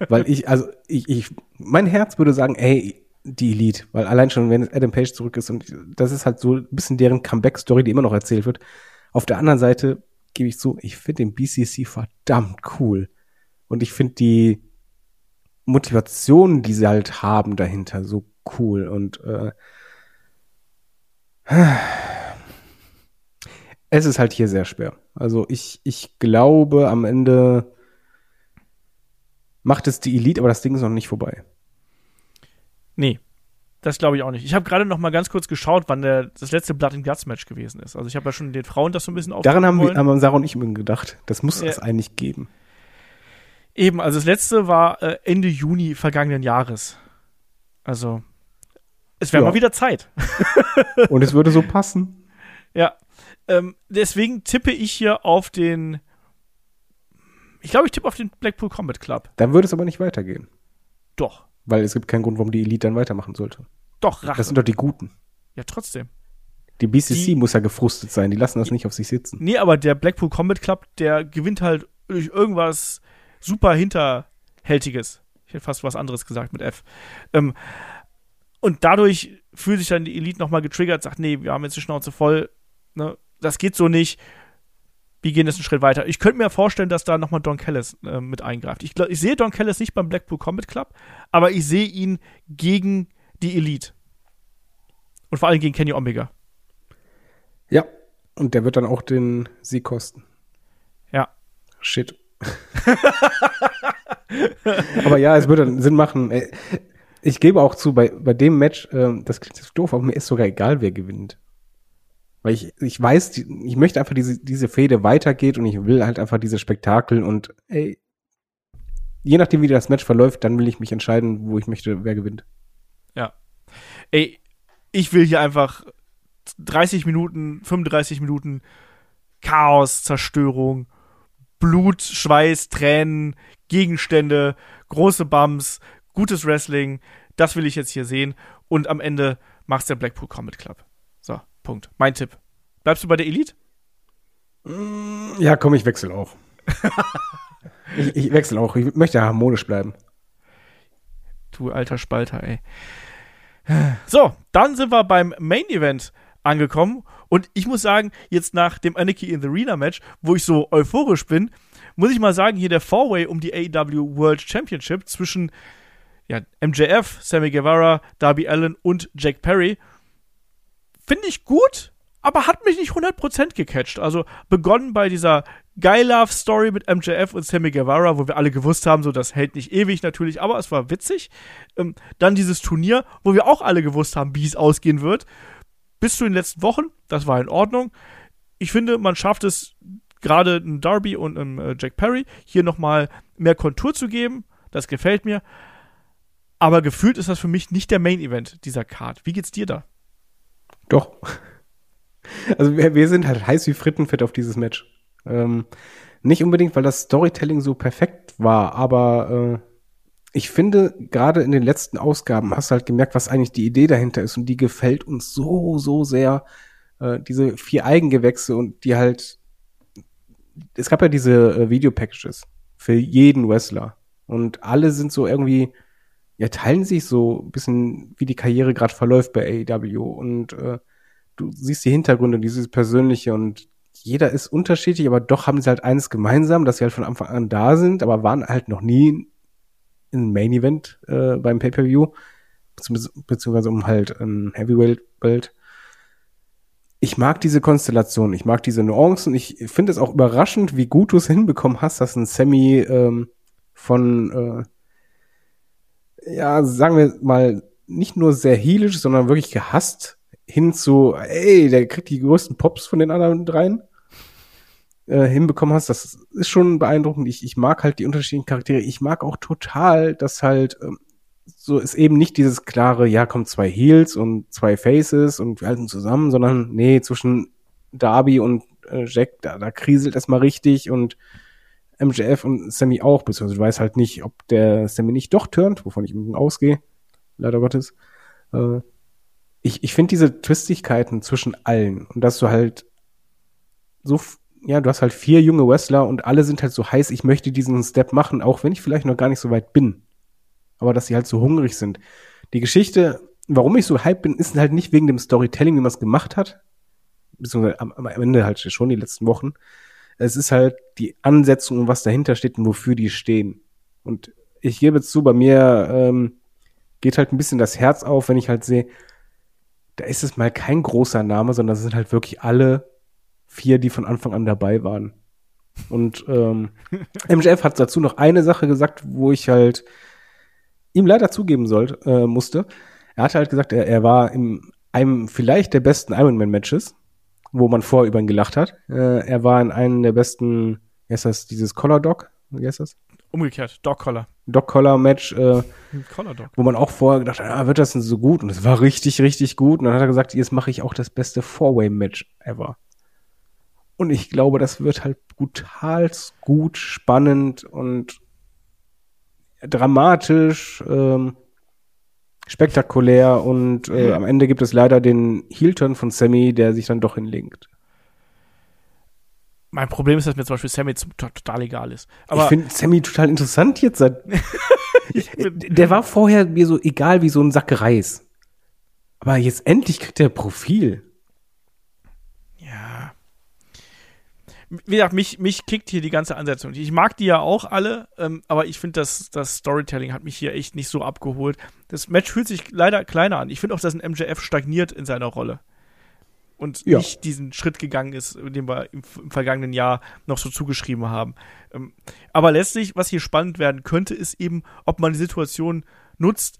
weil ich, also ich, ich, mein Herz würde sagen, ey, die Elite, weil allein schon, wenn Adam Page zurück ist und das ist halt so ein bisschen deren Comeback-Story, die immer noch erzählt wird. Auf der anderen Seite gebe ich zu, ich finde den BCC verdammt cool. Und ich finde die Motivation, die sie halt haben dahinter, so cool. Und äh, es ist halt hier sehr schwer. Also ich, ich glaube, am Ende macht es die Elite, aber das Ding ist noch nicht vorbei. Nee, das glaube ich auch nicht. Ich habe gerade noch mal ganz kurz geschaut, wann der, das letzte Blood and Guts Match gewesen ist. Also ich habe ja schon den Frauen das so ein bisschen auf. Daran haben wir, haben Sarah und ich mir gedacht, das muss ja. es eigentlich geben. Eben, also das letzte war äh, Ende Juni vergangenen Jahres. Also es wäre ja. mal wieder Zeit. und es würde so passen. Ja, ähm, deswegen tippe ich hier auf den. Ich glaube, ich tippe auf den Blackpool Combat Club. Dann würde es aber nicht weitergehen. Doch. Weil es gibt keinen Grund, warum die Elite dann weitermachen sollte. Doch, Rache. Das sind doch die Guten. Ja, trotzdem. Die BCC die, muss ja gefrustet sein, die lassen das nicht auf sich sitzen. Nee, aber der Blackpool Combat Club, der gewinnt halt durch irgendwas super Hinterhältiges. Ich hätte fast was anderes gesagt mit F. Ähm, und dadurch fühlt sich dann die Elite nochmal getriggert, sagt, nee, wir haben jetzt die Schnauze voll, ne, das geht so nicht. Wir gehen jetzt einen Schritt weiter. Ich könnte mir vorstellen, dass da nochmal Don Callis äh, mit eingreift. Ich, ich sehe Don Callis nicht beim Blackpool Combat Club, aber ich sehe ihn gegen die Elite. Und vor allem gegen Kenny Omega. Ja, und der wird dann auch den Sieg kosten. Ja. Shit. aber ja, es würde Sinn machen. Äh, ich gebe auch zu, bei, bei dem Match, äh, das klingt jetzt doof, aber mir ist sogar egal, wer gewinnt. Weil ich, ich weiß, ich möchte einfach diese, diese Fehde weitergeht und ich will halt einfach diese Spektakel und ey, je nachdem, wie das Match verläuft, dann will ich mich entscheiden, wo ich möchte, wer gewinnt. Ja. Ey, ich will hier einfach 30 Minuten, 35 Minuten Chaos, Zerstörung, Blut, Schweiß, Tränen, Gegenstände, große Bums, gutes Wrestling. Das will ich jetzt hier sehen. Und am Ende macht's der Blackpool Combat Club. So, Punkt. Mein Tipp. Bleibst du bei der Elite? Ja, komm, ich wechsle auch. ich, ich wechsle auch. Ich möchte harmonisch bleiben. Du alter Spalter, ey. So, dann sind wir beim Main Event angekommen. Und ich muss sagen, jetzt nach dem Anarchy in the Arena Match, wo ich so euphorisch bin, muss ich mal sagen, hier der Four-Way um die AEW World Championship zwischen ja, MJF, Sammy Guevara, Darby Allen und Jack Perry, finde ich gut, aber hat mich nicht 100% gecatcht. Also begonnen bei dieser Guy Love Story mit MJF und Sammy Guevara, wo wir alle gewusst haben, so das hält nicht ewig natürlich, aber es war witzig. Ähm, dann dieses Turnier, wo wir auch alle gewusst haben, wie es ausgehen wird. Bis zu den letzten Wochen, das war in Ordnung. Ich finde, man schafft es gerade einem Darby und einem äh, Jack Perry hier nochmal mehr Kontur zu geben. Das gefällt mir. Aber gefühlt ist das für mich nicht der Main Event dieser Card. Wie geht's dir da? Doch. Also wir, wir sind halt heiß wie Frittenfett auf dieses Match. Ähm, nicht unbedingt, weil das Storytelling so perfekt war, aber äh, ich finde, gerade in den letzten Ausgaben hast du halt gemerkt, was eigentlich die Idee dahinter ist und die gefällt uns so, so sehr. Äh, diese vier Eigengewächse und die halt es gab ja diese äh, Video-Packages für jeden Wrestler und alle sind so irgendwie, ja, teilen sich so ein bisschen, wie die Karriere gerade verläuft bei AEW und äh, du siehst die Hintergründe, dieses Persönliche und jeder ist unterschiedlich, aber doch haben sie halt eines gemeinsam, dass sie halt von Anfang an da sind, aber waren halt noch nie im Main Event äh, beim Pay-Per-View, beziehungsweise um halt ein Heavyweight-Belt ich mag diese Konstellation, ich mag diese Nuancen. Ich finde es auch überraschend, wie gut du es hinbekommen hast, dass ein Sammy ähm, von, äh, ja, sagen wir mal, nicht nur sehr heelisch, sondern wirklich gehasst hin zu, ey, der kriegt die größten Pops von den anderen dreien äh, hinbekommen hast. Das ist schon beeindruckend. Ich, ich mag halt die unterschiedlichen Charaktere. Ich mag auch total, dass halt ähm, so ist eben nicht dieses klare, ja, kommt zwei Heels und zwei Faces und wir halten zusammen, sondern nee, zwischen Darby und äh, Jack, da, da kriselt es mal richtig und MJF und Sammy auch, beziehungsweise du weißt halt nicht, ob der Sammy nicht doch turnt, wovon ich ausgehe, leider Gottes. Äh, ich ich finde diese Twistigkeiten zwischen allen und dass du halt so, ja, du hast halt vier junge Wrestler und alle sind halt so heiß, ich möchte diesen Step machen, auch wenn ich vielleicht noch gar nicht so weit bin aber dass sie halt so hungrig sind. Die Geschichte, warum ich so hype bin, ist halt nicht wegen dem Storytelling, wie man es gemacht hat, beziehungsweise am, am Ende halt schon die letzten Wochen. Es ist halt die Ansetzung und was dahinter steht und wofür die stehen. Und ich gebe zu, bei mir ähm, geht halt ein bisschen das Herz auf, wenn ich halt sehe, da ist es mal kein großer Name, sondern es sind halt wirklich alle vier, die von Anfang an dabei waren. Und ähm, MJF hat dazu noch eine Sache gesagt, wo ich halt ihm leider zugeben sollte, äh, musste. Er hatte halt gesagt, er, er war in einem vielleicht der besten Ironman-Matches, wo man vorher über ihn gelacht hat. Äh, er war in einem der besten, wie heißt das, dieses Collar Dog? Wie heißt das? Umgekehrt, Dog Collar. Dog Collar Match, äh, Collar Dog. wo man auch vorher gedacht hat, ah, wird das denn so gut? Und es war richtig, richtig gut. Und dann hat er gesagt, jetzt mache ich auch das beste Four-Way-Match ever. Und ich glaube, das wird halt brutal gut, spannend und dramatisch, ähm, spektakulär und äh, mhm. am Ende gibt es leider den Heel-Turn von Sammy, der sich dann doch hinlegt. Mein Problem ist, dass mir zum Beispiel Sammy total egal ist. Aber ich finde Sammy total interessant jetzt. Seit der war vorher mir so egal wie so ein Sack Reis. Aber jetzt endlich kriegt er Profil. Wie gesagt, mich, mich kickt hier die ganze Ansetzung. Ich mag die ja auch alle, ähm, aber ich finde, das, das Storytelling hat mich hier echt nicht so abgeholt. Das Match fühlt sich leider kleiner an. Ich finde auch, dass ein MJF stagniert in seiner Rolle. und ja. nicht diesen Schritt gegangen ist, den wir im, im vergangenen Jahr noch so zugeschrieben haben. Ähm, aber letztlich, was hier spannend werden könnte, ist eben, ob man die Situation nutzt,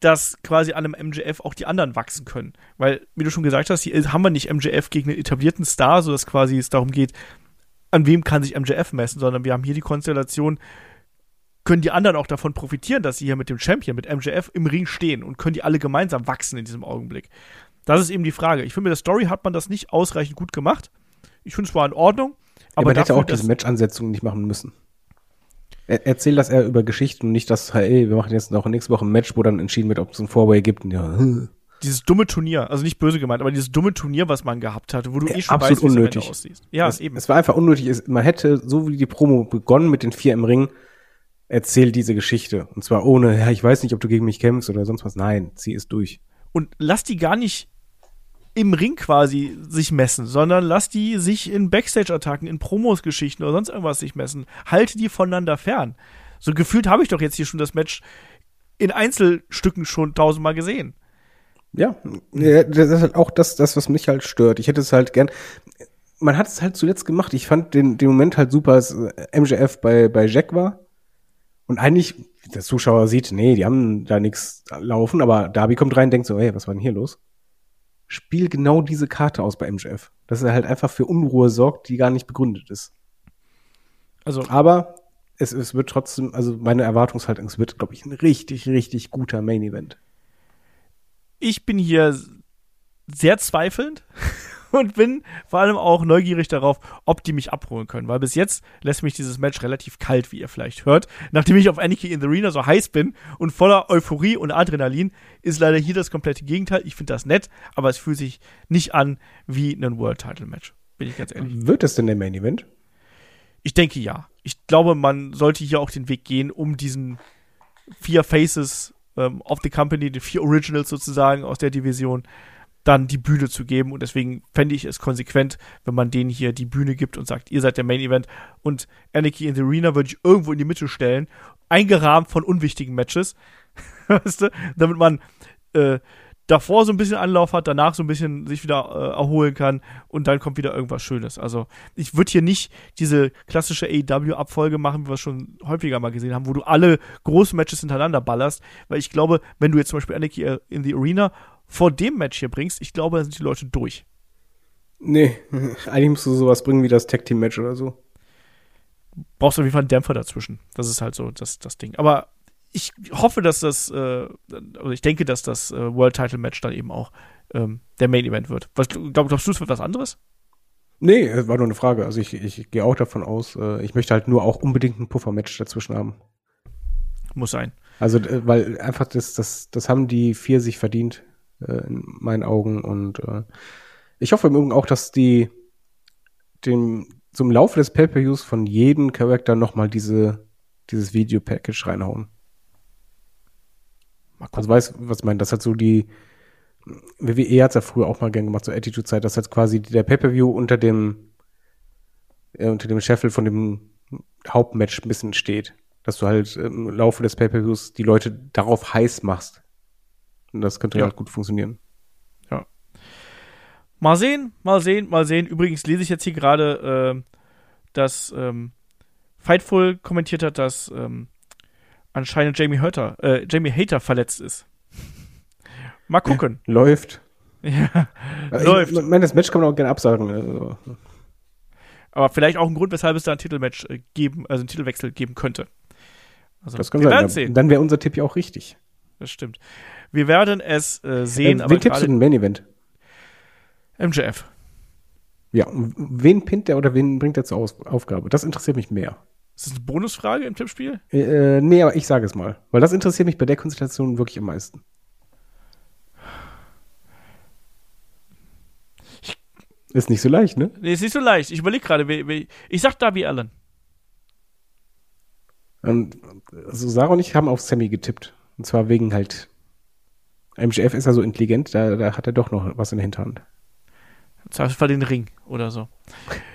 dass quasi an einem MJF auch die anderen wachsen können. Weil, wie du schon gesagt hast, hier haben wir nicht MJF gegen einen etablierten Star, sodass quasi es darum geht, an wem kann sich MJF messen, sondern wir haben hier die Konstellation, können die anderen auch davon profitieren, dass sie hier mit dem Champion, mit MJF im Ring stehen und können die alle gemeinsam wachsen in diesem Augenblick. Das ist eben die Frage. Ich finde, mit der Story hat man das nicht ausreichend gut gemacht. Ich finde es war in Ordnung. Aber ja, man hätte auch diese Match-Ansetzung nicht machen müssen. Er, erzähl das eher über Geschichten und nicht, dass, hey, wir machen jetzt noch nächste Woche ein Match, wo dann entschieden wird, ob es ein Four-Way gibt. Und ja, dieses dumme Turnier, also nicht böse gemeint, aber dieses dumme Turnier, was man gehabt hat, wo du ja, eh schon absolut weißt, unnötig. es aussieht. Ja, es, eben. Es war einfach unnötig. Man hätte, so wie die Promo begonnen mit den vier im Ring, erzählt diese Geschichte. Und zwar ohne, ja, ich weiß nicht, ob du gegen mich kämpfst oder sonst was. Nein, zieh es durch. Und lass die gar nicht im Ring quasi sich messen, sondern lass die sich in Backstage-Attacken, in Promos-Geschichten oder sonst irgendwas sich messen. Halte die voneinander fern. So gefühlt habe ich doch jetzt hier schon das Match in Einzelstücken schon tausendmal gesehen. Ja, das ist halt auch das, das, was mich halt stört. Ich hätte es halt gern. Man hat es halt zuletzt gemacht. Ich fand den, den Moment halt super, als MJF bei, bei Jack war. Und eigentlich, der Zuschauer sieht, nee, die haben da nichts laufen, aber Darby kommt rein und denkt so, hey, was war denn hier los? Spiel genau diese Karte aus bei MJF. Dass er halt einfach für Unruhe sorgt, die gar nicht begründet ist. Also. Aber es, es wird trotzdem, also meine Erwartungshaltung, es wird, glaube ich, ein richtig, richtig guter Main Event ich bin hier sehr zweifelnd und bin vor allem auch neugierig darauf, ob die mich abholen können, weil bis jetzt lässt mich dieses Match relativ kalt, wie ihr vielleicht hört. Nachdem ich auf Anarchy in the Arena so heiß bin und voller Euphorie und Adrenalin, ist leider hier das komplette Gegenteil. Ich finde das nett, aber es fühlt sich nicht an wie ein World Title Match, bin ich ganz ehrlich. Wird es denn der Main Event? Ich denke ja. Ich glaube, man sollte hier auch den Weg gehen, um diesen vier Faces ähm, of the Company, den vier Originals sozusagen aus der Division, dann die Bühne zu geben. Und deswegen fände ich es konsequent, wenn man denen hier die Bühne gibt und sagt, ihr seid der Main Event. Und Anarchy in the Arena würde ich irgendwo in die Mitte stellen, eingerahmt von unwichtigen Matches. weißt du? Damit man äh, davor so ein bisschen Anlauf hat, danach so ein bisschen sich wieder äh, erholen kann und dann kommt wieder irgendwas Schönes. Also ich würde hier nicht diese klassische AEW-Abfolge machen, wie wir es schon häufiger mal gesehen haben, wo du alle großen Matches hintereinander ballerst, weil ich glaube, wenn du jetzt zum Beispiel Anarchy in the Arena vor dem Match hier bringst, ich glaube, da sind die Leute durch. Nee, eigentlich musst du sowas bringen wie das Tag Team Match oder so. Brauchst du auf jeden Fall einen Dämpfer dazwischen. Das ist halt so das, das Ding. Aber ich hoffe, dass das, äh, also ich denke, dass das äh, World Title Match dann eben auch ähm, der Main Event wird. Was, glaub, glaubst du, es wird was anderes? Nee, es war nur eine Frage. Also ich, ich gehe auch davon aus, äh, ich möchte halt nur auch unbedingt ein Puffermatch dazwischen haben. Muss sein. Also, weil einfach das, das, das haben die vier sich verdient, äh, in meinen Augen. Und äh, ich hoffe im Übrigen auch, dass die dem zum Laufe des Pay-Per-Views von jedem Charakter nochmal diese, dieses Video-Package reinhauen. Also weißt was ich meine? Das hat so die, WWE hat's ja früher auch mal gern gemacht, so Attitude-Zeit, dass halt quasi der Pay-Per-View unter dem, äh, unter dem Scheffel von dem Hauptmatch ein bisschen steht. Dass du halt im Laufe des Pay-Per-Views die Leute darauf heiß machst. Und das könnte ja halt gut funktionieren. Ja. Mal sehen, mal sehen, mal sehen. Übrigens lese ich jetzt hier gerade, äh, dass ähm, Fightful kommentiert hat, dass ähm, anscheinend Jamie Hater, äh, Jamie Hater verletzt ist. Mal gucken. Ja, läuft. Ja, ich, läuft. Ich meine, das Match kann man auch gerne absagen. Also. Aber vielleicht auch ein Grund, weshalb es da ein Titelmatch äh, geben, also einen Titelwechsel geben könnte. Also, das kann wir sein. Sehen. Dann wäre unser Tipp ja auch richtig. Das stimmt. Wir werden es äh, sehen. Äh, wen tippst du denn Main Event? MJF. Ja, wen pinnt der oder wen bringt er zur Aus Aufgabe? Das interessiert mich mehr. Ist das eine Bonusfrage im Tippspiel? Äh, nee, aber ich sage es mal. Weil das interessiert mich bei der Konstellation wirklich am meisten. Ist nicht so leicht, ne? Nee, ist nicht so leicht. Ich überlege gerade, ich sag Darby Allen. Und also Sarah und ich haben auf Sammy getippt. Und zwar wegen halt. MGF ist ja so intelligent, da, da hat er doch noch was in der Hinterhand. Zweifelsfall den Ring oder so.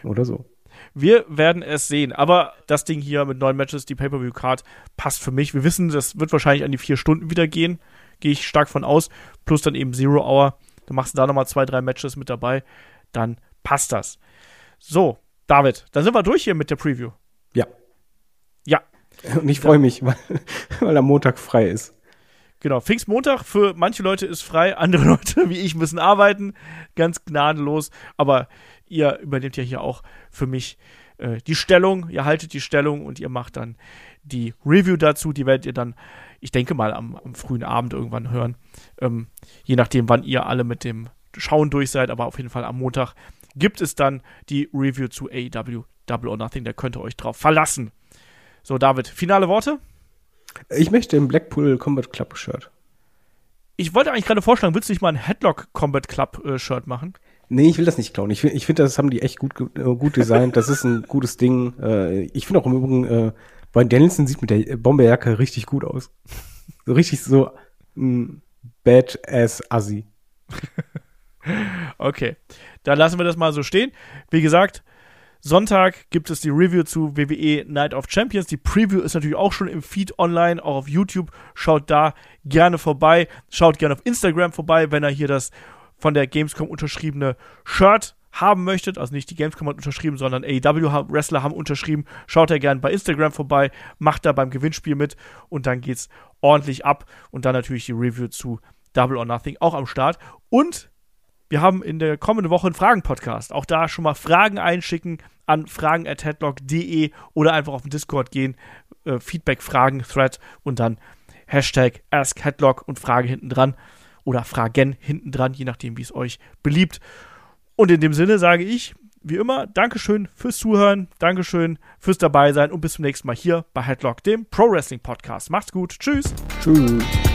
oder so. Wir werden es sehen. Aber das Ding hier mit neun Matches, die Pay-Per-View-Card, passt für mich. Wir wissen, das wird wahrscheinlich an die vier Stunden wieder gehen. Gehe ich stark von aus. Plus dann eben Zero Hour. dann machst du da nochmal zwei, drei Matches mit dabei, dann passt das. So, David, dann sind wir durch hier mit der Preview. Ja. Ja. Und ich freue mich, weil, weil am Montag frei ist. Genau, Pfingstmontag für manche Leute ist frei, andere Leute wie ich müssen arbeiten, ganz gnadenlos, aber ihr übernehmt ja hier auch für mich äh, die Stellung, ihr haltet die Stellung und ihr macht dann die Review dazu, die werdet ihr dann, ich denke mal, am, am frühen Abend irgendwann hören, ähm, je nachdem, wann ihr alle mit dem Schauen durch seid, aber auf jeden Fall am Montag gibt es dann die Review zu AEW Double or Nothing, da könnt ihr euch drauf verlassen. So, David, finale Worte? Ich möchte im Blackpool Combat Club Shirt. Ich wollte eigentlich gerade vorschlagen, willst du nicht mal ein Headlock Combat Club äh, Shirt machen? Nee, ich will das nicht klauen. Ich, ich finde, das haben die echt gut, äh, gut designt. Das ist ein gutes Ding. Äh, ich finde auch im Übrigen, äh, Brian Danielson sieht mit der Bomberjacke richtig gut aus. So richtig so ein Badass Assi. okay, dann lassen wir das mal so stehen. Wie gesagt, Sonntag gibt es die Review zu WWE Night of Champions. Die Preview ist natürlich auch schon im Feed online, auch auf YouTube. Schaut da gerne vorbei. Schaut gerne auf Instagram vorbei, wenn er hier das von der Gamescom unterschriebene Shirt haben möchtet. Also nicht die Gamescom hat unterschrieben, sondern AEW Wrestler haben unterschrieben. Schaut da gerne bei Instagram vorbei, macht da beim Gewinnspiel mit und dann geht's ordentlich ab. Und dann natürlich die Review zu Double or Nothing auch am Start. Und wir haben in der kommenden Woche einen Fragen-Podcast. Auch da schon mal Fragen einschicken an fragen.headlock.de oder einfach auf den Discord gehen, äh, Feedback, Fragen, Thread und dann Hashtag AskHeadlock und Frage hinten dran oder Fragen hinten dran, je nachdem, wie es euch beliebt. Und in dem Sinne sage ich, wie immer, Dankeschön fürs Zuhören, Dankeschön fürs Dabeisein und bis zum nächsten Mal hier bei Headlock, dem Pro Wrestling Podcast. Macht's gut. Tschüss. Tschüss.